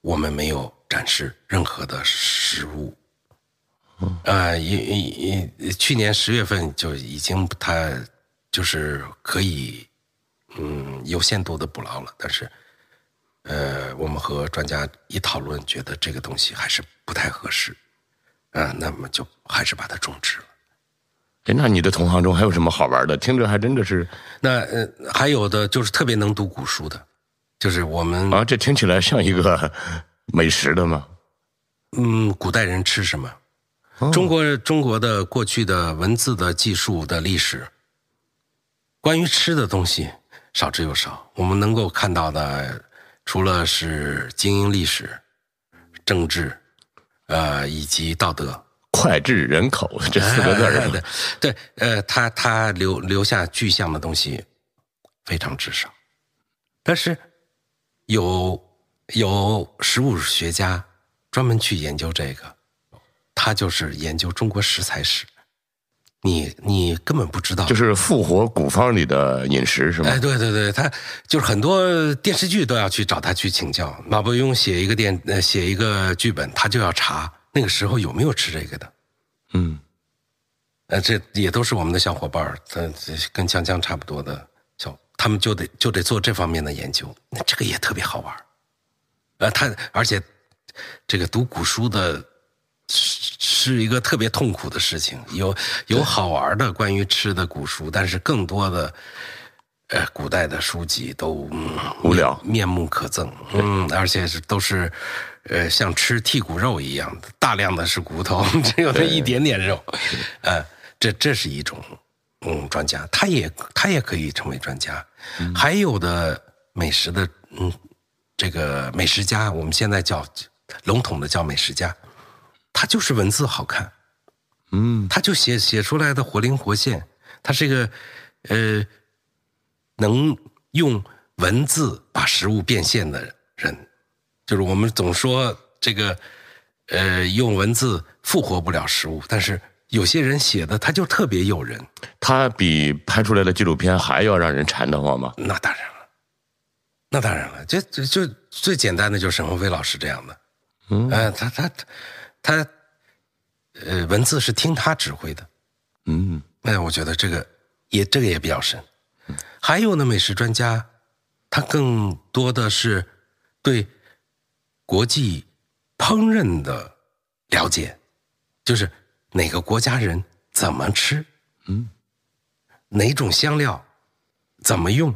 Speaker 3: 我们没有展示任何的食物。啊，一一一去年十月份就已经它就是可以，嗯，有限度的捕捞了，但是，呃，我们和专家一讨论，觉得这个东西还是不太合适，啊，那么就还是把它种植了。
Speaker 2: 哎，那你的同行中还有什么好玩的？听着还真的是
Speaker 3: 那呃，还有的就是特别能读古书的，就是我们
Speaker 2: 啊，这听起来像一个 (laughs) 美食的吗？
Speaker 3: 嗯，古代人吃什么？中国中国的过去的文字的技术的历史，关于吃的东西少之又少。我们能够看到的，除了是精英历史、政治，呃，以及道德。
Speaker 2: 脍炙人口这四个字
Speaker 3: 对，呃，他他留留下具象的东西非常之少，但是有有食物学家专门去研究这个，他就是研究中国食材史，你你根本不知道，
Speaker 2: 就是复活古方里的饮食是吗
Speaker 3: 哎，？对对对，他就是很多电视剧都要去找他去请教。马伯庸写一个电呃写一个剧本，他就要查那个时候有没有吃这个的。
Speaker 2: 嗯，
Speaker 3: 呃，这也都是我们的小伙伴儿，他跟江江差不多的小，他们就得就得做这方面的研究，那这个也特别好玩儿。呃，他而且这个读古书的是是一个特别痛苦的事情，有有好玩的关于吃的古书，但是更多的呃古代的书籍都、嗯
Speaker 2: 无聊。
Speaker 3: 面面目可憎，嗯，而且是都是呃像吃剔骨肉一样的，大量的是骨头，(laughs) 只有那一点点肉，呃，这这是一种嗯专家，他也他也可以成为专家，还有的美食的嗯这个美食家，我们现在叫笼统的叫美食家，他就是文字好看，
Speaker 2: 嗯，
Speaker 3: 他就写写出来的活灵活现，他是一个呃能用文字把食物变现的人，就是我们总说这个呃用文字复活不了食物，但是有些人写的他就特别诱人，
Speaker 2: 他比拍出来的纪录片还要让人馋得慌吗？
Speaker 3: 那当然了，那当然了，这这就最简单的就是沈鸿飞老师这样的，
Speaker 2: 嗯。
Speaker 3: 呃，他他他呃文字是听他指挥的，
Speaker 2: 嗯。
Speaker 3: 那我觉得这个也这个也比较深。还有呢，美食专家，他更多的是对国际烹饪的了解，就是哪个国家人怎么吃，
Speaker 2: 嗯，
Speaker 3: 哪种香料怎么用，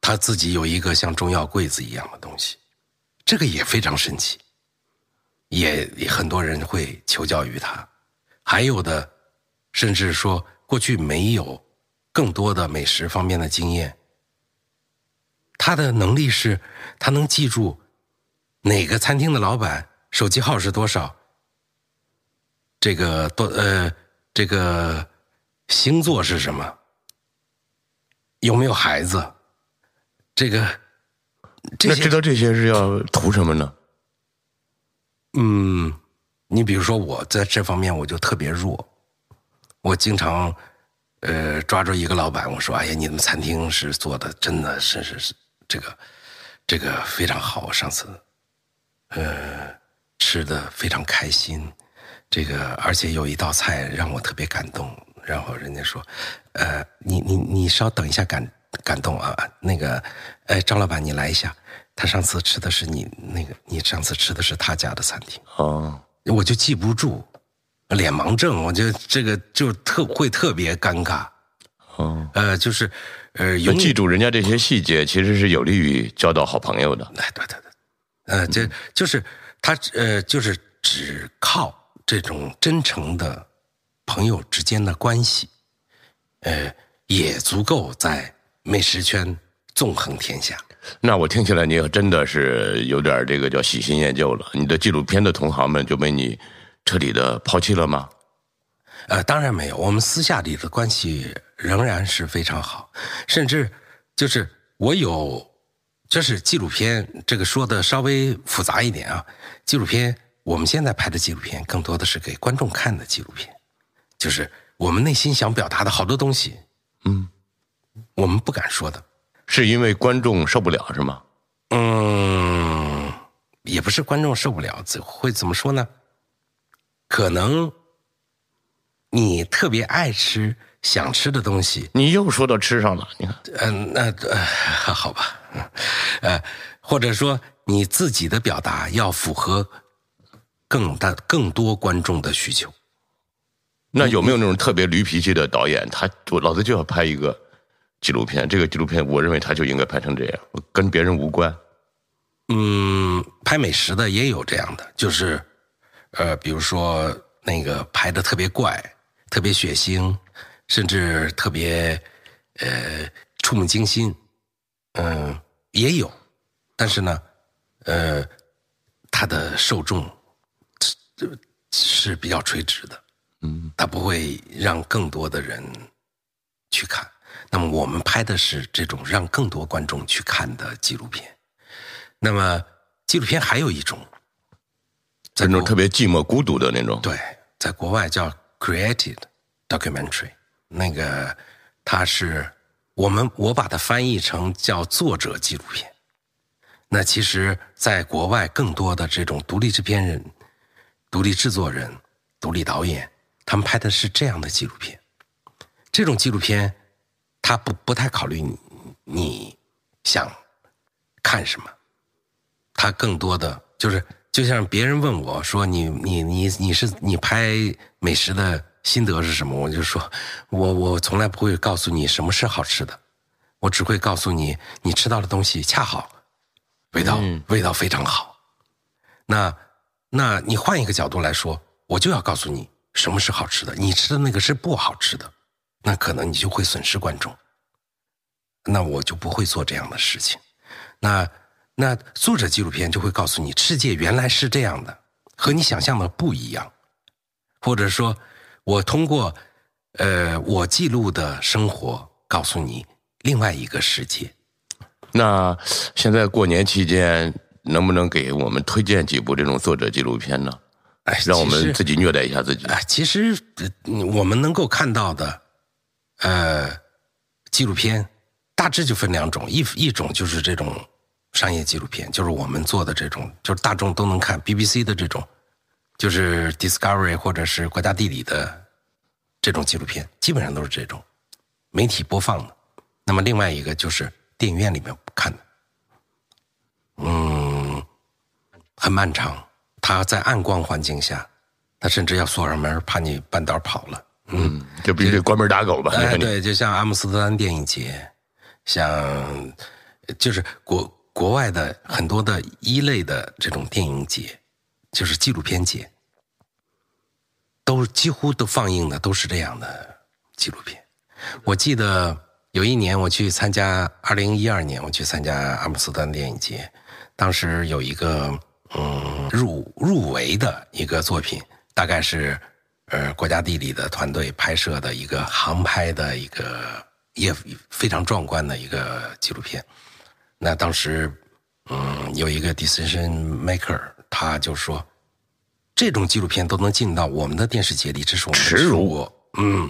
Speaker 3: 他自己有一个像中药柜子一样的东西，这个也非常神奇，也也很多人会求教于他，还有的甚至说过去没有更多的美食方面的经验，他的能力是他能记住哪个餐厅的老板手机号是多少，这个多呃这个星座是什么，有没有孩子，这个这些
Speaker 2: 那知道这些是要图什么呢？
Speaker 3: 嗯，你比如说我在这方面我就特别弱，我经常呃抓住一个老板，我说：“哎呀，你们餐厅是做的真的是是是这个这个非常好，上次呃吃的非常开心，这个而且有一道菜让我特别感动，然后人家说，呃，你你你稍等一下感感动啊，那个，哎，张老板你来一下，他上次吃的是你那个，你上次吃的是他家的餐厅。”
Speaker 2: 哦，
Speaker 3: 我就记不住，脸盲症，我觉得这个就特会特别尴尬。
Speaker 2: 哦，
Speaker 3: 呃，就是呃，有
Speaker 2: 记住人家这些细节，其实是有利于交到好朋友的。
Speaker 3: 哎，对对对，呃，这就是他呃，就是只靠这种真诚的朋友之间的关系，呃，也足够在美食圈纵横天下。(laughs)
Speaker 2: 那我听起来你也真的是有点这个叫喜新厌旧了。你的纪录片的同行们就被你彻底的抛弃了吗？
Speaker 3: 呃，当然没有，我们私下里的关系仍然是非常好，甚至就是我有，这是纪录片这个说的稍微复杂一点啊。纪录片我们现在拍的纪录片更多的是给观众看的纪录片，就是我们内心想表达的好多东西，
Speaker 2: 嗯，
Speaker 3: 我们不敢说的。
Speaker 2: 是因为观众受不了是吗？
Speaker 3: 嗯，也不是观众受不了，怎会怎么说呢？可能你特别爱吃、想吃的东西，
Speaker 2: 你又说到吃上了，你看，
Speaker 3: 嗯、那呃，好吧，嗯呃，或者说你自己的表达要符合更大、更多观众的需求。
Speaker 2: 那有没有那种特别驴脾气的导演？他我老子就要拍一个纪录片，这个纪录片我认为他就应该拍成这样，跟别人无关。
Speaker 3: 嗯，拍美食的也有这样的，就是，呃，比如说那个拍的特别怪、特别血腥，甚至特别呃触目惊心，嗯、也有，但是呢，呃，它的受众是是比较垂直的，
Speaker 2: 嗯，
Speaker 3: 它不会让更多的人去看。那么我们拍的是这种让更多观众去看的纪录片。那么纪录片还有一种，在
Speaker 2: 那种特别寂寞孤独的那种。
Speaker 3: 对，在国外叫 created documentary，那个它是我们我把它翻译成叫作者纪录片。那其实，在国外更多的这种独立制片人、独立制作人、独立导演，他们拍的是这样的纪录片。这种纪录片，他不不太考虑你你想看什么，他更多的就是，就像别人问我说你你你你是你拍美食的心得是什么？我就说，我我从来不会告诉你什么是好吃的，我只会告诉你你吃到的东西恰好味道、味道非常好。那那你换一个角度来说，我就要告诉你什么是好吃的，你吃的那个是不好吃的，那可能你就会损失观众。那我就不会做这样的事情。那那作者纪录片就会告诉你，世界原来是这样的，和你想象的不一样，或者说，我通过呃我记录的生活，告诉你另外一个世界。
Speaker 2: 那现在过年期间，能不能给我们推荐几部这种作者纪录片呢？
Speaker 3: 哎，
Speaker 2: 让我们自己虐待一下自己。
Speaker 3: 哎，其实呃我们能够看到的，呃，纪录片大致就分两种，一一种就是这种商业纪录片，就是我们做的这种，就是大众都能看 BBC 的这种，就是 Discovery 或者是国家地理的这种纪录片，基本上都是这种媒体播放的。那么另外一个就是电影院里面看的，嗯，很漫长。它在暗光环境下，它甚至要锁上门，怕你半道跑了。
Speaker 2: 嗯，就必须得关门打狗吧？
Speaker 3: 哎，对，就像阿姆斯特丹电影节，像就是国国外的很多的一类的这种电影节，就是纪录片节，都几乎都放映的都是这样的纪录片。我记得有一年我去参加，二零一二年我去参加阿姆斯特丹电影节，当时有一个嗯入入围的一个作品，大概是呃国家地理的团队拍摄的一个航拍的一个也非常壮观的一个纪录片。那当时嗯有一个 decision maker，他就说这种纪录片都能进到我们的电视节里，这是我们的
Speaker 2: 耻辱。
Speaker 3: 嗯，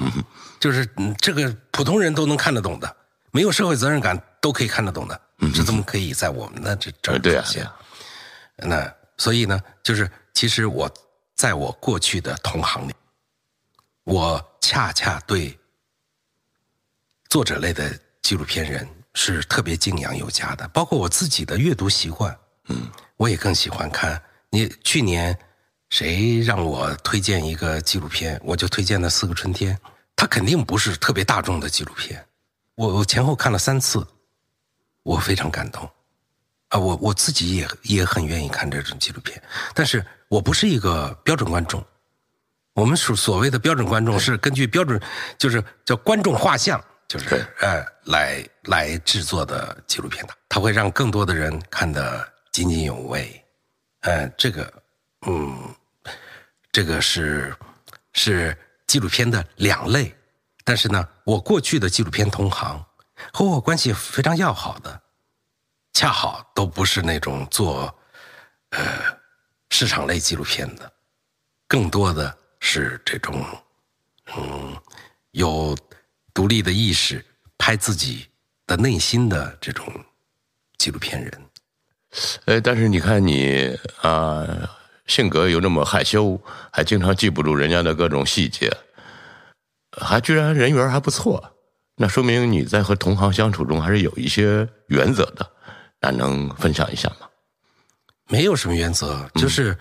Speaker 3: 就是嗯这个普通人都能看得懂的，没有社会责任感都可以看得懂的，这怎么可以在我们的这这儿出现？那所以呢，就是其实我在我过去的同行里，我恰恰对作者类的纪录片人是特别敬仰有加的，包括我自己的阅读习惯，嗯，我也更喜欢看。你去年谁让我推荐一个纪录片，我就推荐了《四个春天》，它肯定不是特别大众的纪录片，我我前后看了三次，我非常感动。啊，我我自己也也很愿意看这种纪录片，但是我不是一个标准观众。我们所所谓的标准观众是根据标准，就是叫观众画像，就是
Speaker 2: 对。
Speaker 3: 呃来来制作的纪录片的，它会让更多的人看得津津有味。呃，这个嗯，这个是是纪录片的两类，但是呢，我过去的纪录片同行和我关系非常要好的，恰好都不是那种做呃市场类纪录片的，更多的是这种嗯有独立的意识、拍自己的内心的这种纪录片人。
Speaker 2: 哎，但是你看你啊、性格又那么害羞，还经常记不住人家的各种细节，还居然人缘还不错，那说明你在和同行相处中还是有一些原则的，那能分享一下吗？
Speaker 3: 没有什么原则，就是，嗯，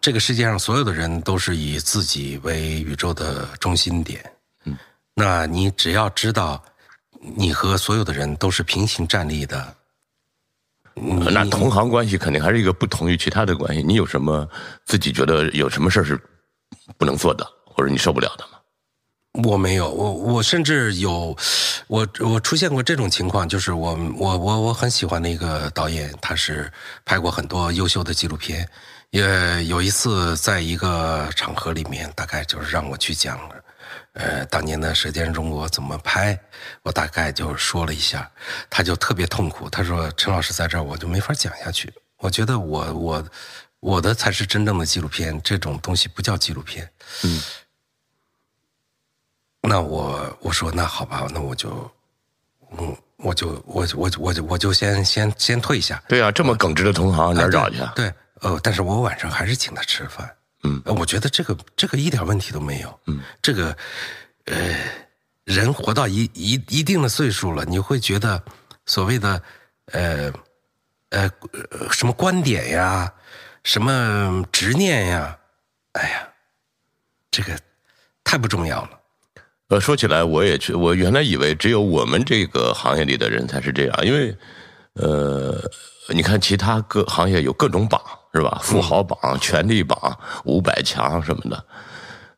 Speaker 3: 这个世界上所有的人都是以自己为宇宙的中心点。嗯，那你只要知道，你和所有的人都是平行站立的。
Speaker 2: 那同行关系肯定还是一个不同于其他的关系。你有什么自己觉得有什么事儿是不能做的，或者你受不了的吗？
Speaker 3: 我没有，我我甚至有，我我出现过这种情况，就是我我我我很喜欢的一个导演，他是拍过很多优秀的纪录片，也有一次在一个场合里面，大概就是让我去讲，呃，当年的《舌尖中国》怎么拍，我大概就说了一下，他就特别痛苦，他说陈老师在这儿我就没法讲下去，我觉得我我我的才是真正的纪录片，这种东西不叫纪录片，
Speaker 2: 嗯。
Speaker 3: 那我我说那好吧，那我就，嗯，我就我我我就我就先先先退下。
Speaker 2: 对啊，这么耿直的同行哪儿找去啊？
Speaker 3: 对，呃，但是我晚上还是请他吃饭。
Speaker 2: 嗯
Speaker 3: 呃，我觉得这个这个一点问题都没有。嗯，这个，呃，人活到一一一定的岁数了，你会觉得所谓的呃呃呃什么观点呀，什么执念呀，哎呀，这个太不重要了。
Speaker 2: 呃，说起来，我也去，我原来以为只有我们这个行业里的人才是这样，因为，呃，你看其他各行业有各种榜是吧？富豪榜、权力榜、五百强什么的，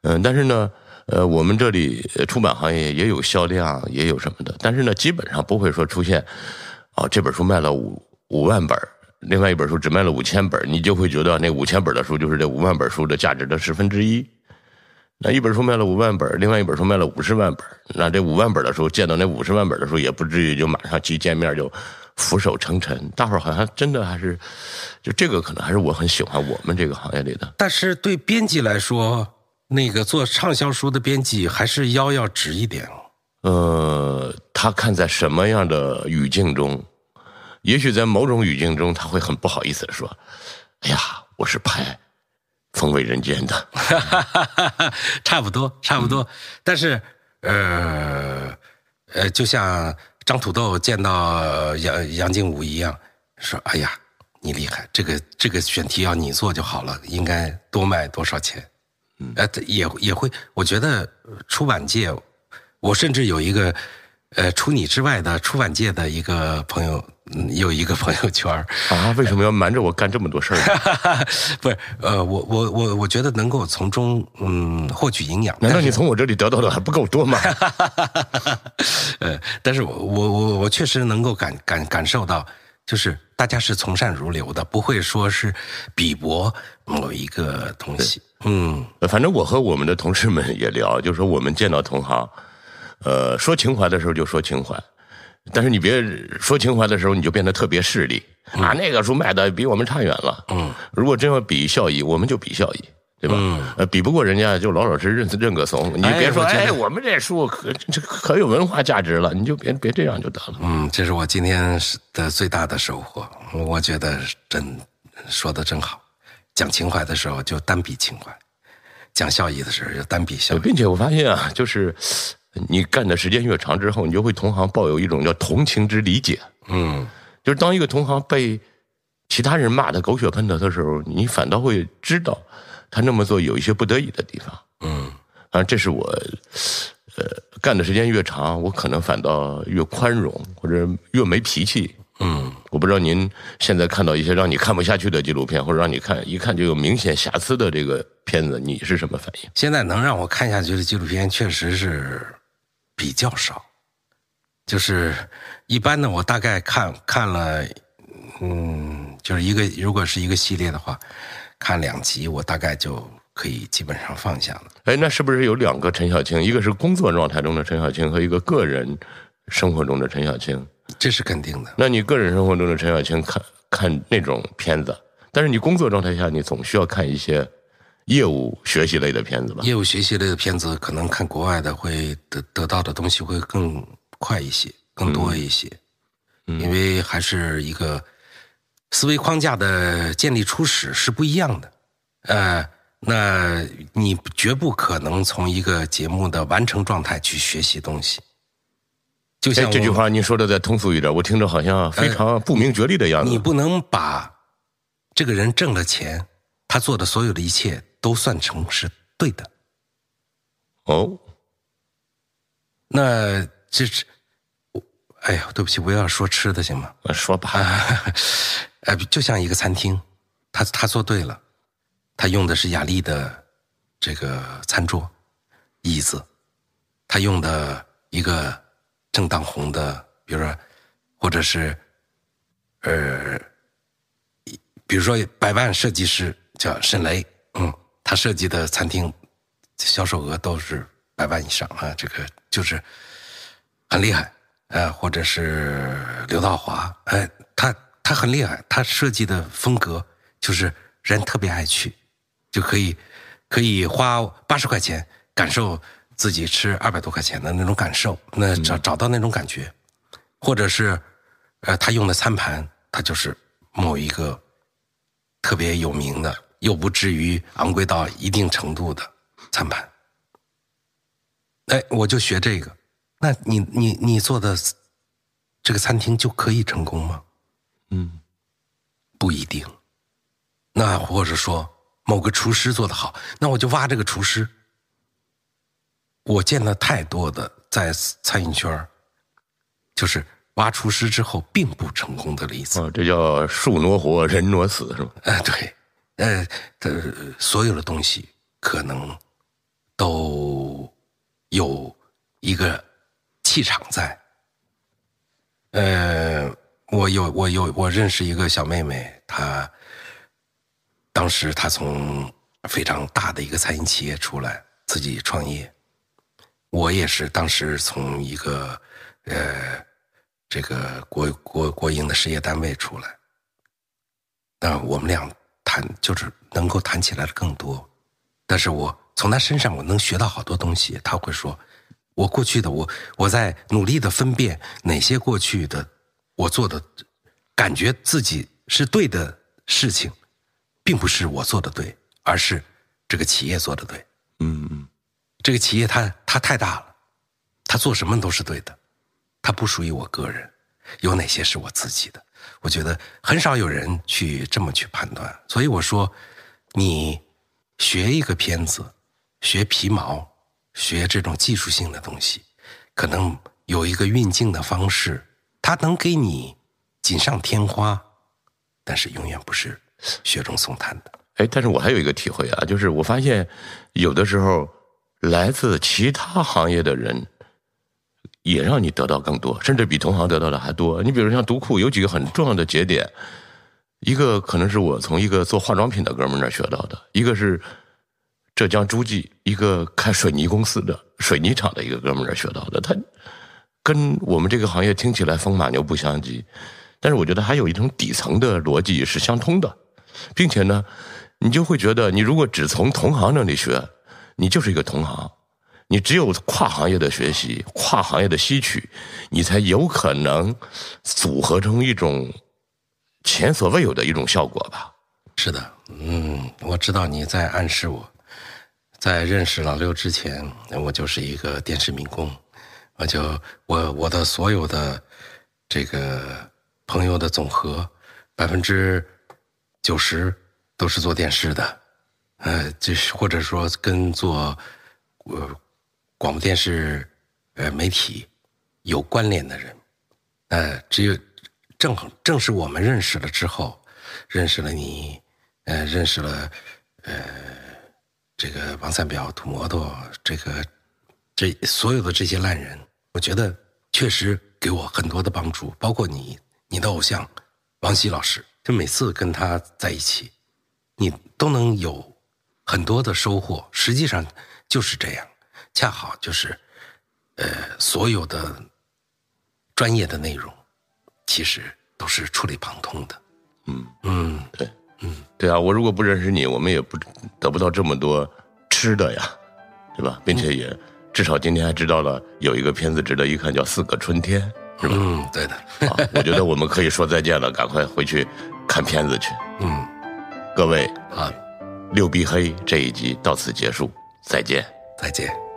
Speaker 2: 嗯、但是呢，呃，我们这里呃出版行业也有销量，也有什么的，但是呢，基本上不会说出现哦，这本书卖了五五万本，另外一本书只卖了五千本，你就会觉得那五千本的书就是这五万本书的价值的十分之一。那一本书卖了五万本，另外一本书卖了五十万本，那这五万本儿的书见到那五十万本儿的书，也不至于就马上去见面就俯首称臣。大伙儿好像真的还是，就这个可能还是我很喜欢我们这个行业里的。
Speaker 3: 但是对编辑来说，那个做畅销书的编辑还是腰要直一点哦。
Speaker 2: 呃，他看在什么样的语境中，也许在某种语境中，他会很不好意思的说：“哎呀，我是拍《风味人间》的。(laughs)
Speaker 3: 差不多，差不多。但是，呃，呃，就像张土豆见到杨杨靖武一样，说：“哎呀，你厉害，这个这个选题要你做就好了，应该多卖多少钱？”嗯，呃，也也会，我觉得出版界，我甚至有一个。呃，除你之外的出版界的一个朋友，嗯，有一个朋友圈
Speaker 2: 啊，为什么要瞒着我干这么多事儿？(laughs)
Speaker 3: 不是，呃，我我我我觉得能够从中嗯获取营养。
Speaker 2: 难道你从我这里得到的还不够多吗？(laughs)
Speaker 3: 呃，但是我我我我确实能够感感感受到，就是大家是从善如流的，不会说是鄙薄某一个东西。嗯，
Speaker 2: 反正我和我们的同事们也聊，就是说我们见到同行。呃，说情怀的时候就说情怀，但是你别说情怀的时候你就变得特别势利啊！那个书卖的比我们差远了。嗯，如果真要比效益，我们就比效益，对吧？嗯，呃，比不过人家就老老实实认认个怂。你别说，哎，我们这书可这可有文化价值了，你就别别这样就得了。
Speaker 3: 嗯，这是我今天的最大的收获。我觉得真说的真好，讲情怀的时候就单比情怀，讲效益的时候就单比效益，
Speaker 2: 并且我发现啊，就是。你干的时间越长之后，你就会同行抱有一种叫同情之理解。嗯，就是当一个同行被其他人骂的狗血喷头的时候，你反倒会知道他那么做有一些不得已的地方。嗯，啊，这是我，呃，干的时间越长，我可能反倒越宽容或者越没脾气。嗯，我不知道您现在看到一些让你看不下去的纪录片，或者让你看一看就有明显瑕疵的这个片子，你是什么反应？
Speaker 3: 现在能让我看下去的纪录片，确实是。比较少，就是一般呢，我大概看看了，嗯，就是一个如果是一个系列的话，看两集，我大概就可以基本上放下了。
Speaker 2: 哎，那是不是有两个陈小青？一个是工作状态中的陈小青，和一个个人生活中的陈小青？
Speaker 3: 这是肯定的。
Speaker 2: 那你个人生活中的陈小青，看看那种片子，但是你工作状态下，你总需要看一些。业务学习类的片子吧，
Speaker 3: 业务学习类的片子可能看国外的会得得到的东西会更快一些，更多一些，因为还是一个思维框架的建立初始是不一样的。呃，那你绝不可能从一个节目的完成状态去学习东西。就像
Speaker 2: 这句话，您说的再通俗一点，我听着好像非常不明觉厉的样子。
Speaker 3: 你不能把这个人挣了钱，他做的所有的一切。都算成是对的，
Speaker 2: 哦，
Speaker 3: 那这是，哎呀，对不起，我要说吃的行吗？
Speaker 2: 说吧，
Speaker 3: 哎，(laughs) 就像一个餐厅，他他做对了，他用的是雅丽的这个餐桌、椅子，他用的一个正当红的，比如说，或者是，呃，比如说百万设计师叫沈雷，嗯。他设计的餐厅销售额都是百万以上啊，这个就是很厉害，呃，或者是刘道华，哎，他他很厉害，他设计的风格就是人特别爱去，就可以可以花八十块钱感受自己吃二百多块钱的那种感受，那找找到那种感觉，或者是呃，他用的餐盘，他就是某一个特别有名的。又不至于昂贵到一定程度的餐盘，哎，我就学这个。那你你你做的这个餐厅就可以成功吗？嗯，不一定。那或者说某个厨师做的好，那我就挖这个厨师。我见了太多的在餐饮圈就是挖厨师之后并不成功的例子。
Speaker 2: 哦，这叫树挪活，人挪死，是吧？
Speaker 3: 哎，对。呃，的所有的东西可能都有一个气场在。呃，我有我有我认识一个小妹妹，她当时她从非常大的一个餐饮企业出来，自己创业。我也是当时从一个呃这个国国国营的事业单位出来，那我们俩谈就是能够谈起来的更多，但是我从他身上我能学到好多东西。他会说，我过去的我我在努力的分辨哪些过去的我做的感觉自己是对的事情，并不是我做的对，而是这个企业做的对。
Speaker 2: 嗯嗯
Speaker 3: 这个企业它它太大了，它做什么都是对的，它不属于我个人，有哪些是我自己的？我觉得很少有人去这么去判断，所以我说，你学一个片子，学皮毛，学这种技术性的东西，可能有一个运镜的方式，它能给你锦上添花，但是永远不是雪中送炭的。
Speaker 2: 哎，但是我还有一个体会啊，就是我发现有的时候来自其他行业的人，也让你得到更多，甚至比同行得到的还多。你比如像读库有几个很重要的节点，一个可能是我从一个做化妆品的哥们那儿学到的，一个是浙江诸暨一个开水泥公司的水泥厂的一个哥们那儿学到的。他跟我们这个行业听起来风马牛不相及，但是我觉得还有一种底层的逻辑是相通的，并且呢，你就会觉得，你如果只从同行那里学，你就是一个同行。你只有跨行业的学习，跨行业的吸取，你才有可能组合成一种前所未有的一种效果吧。
Speaker 3: 是的，嗯，我知道你在暗示我，在认识老六之前，我就是一个电视民工，我就我我的所有的这个朋友的总和，百分之九十都是做电视的，呃，就是或者说跟做呃广播电视呃媒体有关联的人，呃，只有正好正是我们认识了之后，认识了你，呃，认识了呃这个王三表、土摩托，这个这所有的这些烂人，我觉得确实给我很多的帮助，包括你你的偶像王希老师，就每次跟他在一起，你都能有很多的收获。实际上就是这样，恰好就是呃所有的专业的内容，其实都是触类旁通的。
Speaker 2: 嗯
Speaker 3: 嗯，
Speaker 2: 对，嗯，对啊，我如果不认识你，我们也不得不到这么多吃的呀，对吧？并且也至少今天还知道了有一个片子值得一看，叫《四个春天》，是吧？
Speaker 3: 嗯，对的，
Speaker 2: 啊，我觉得我们可以说再见了，赶快回去看片子去。
Speaker 3: 嗯，
Speaker 2: 各位，
Speaker 3: 啊，
Speaker 2: 六必黑这一集到此结束，再见。
Speaker 3: 再见。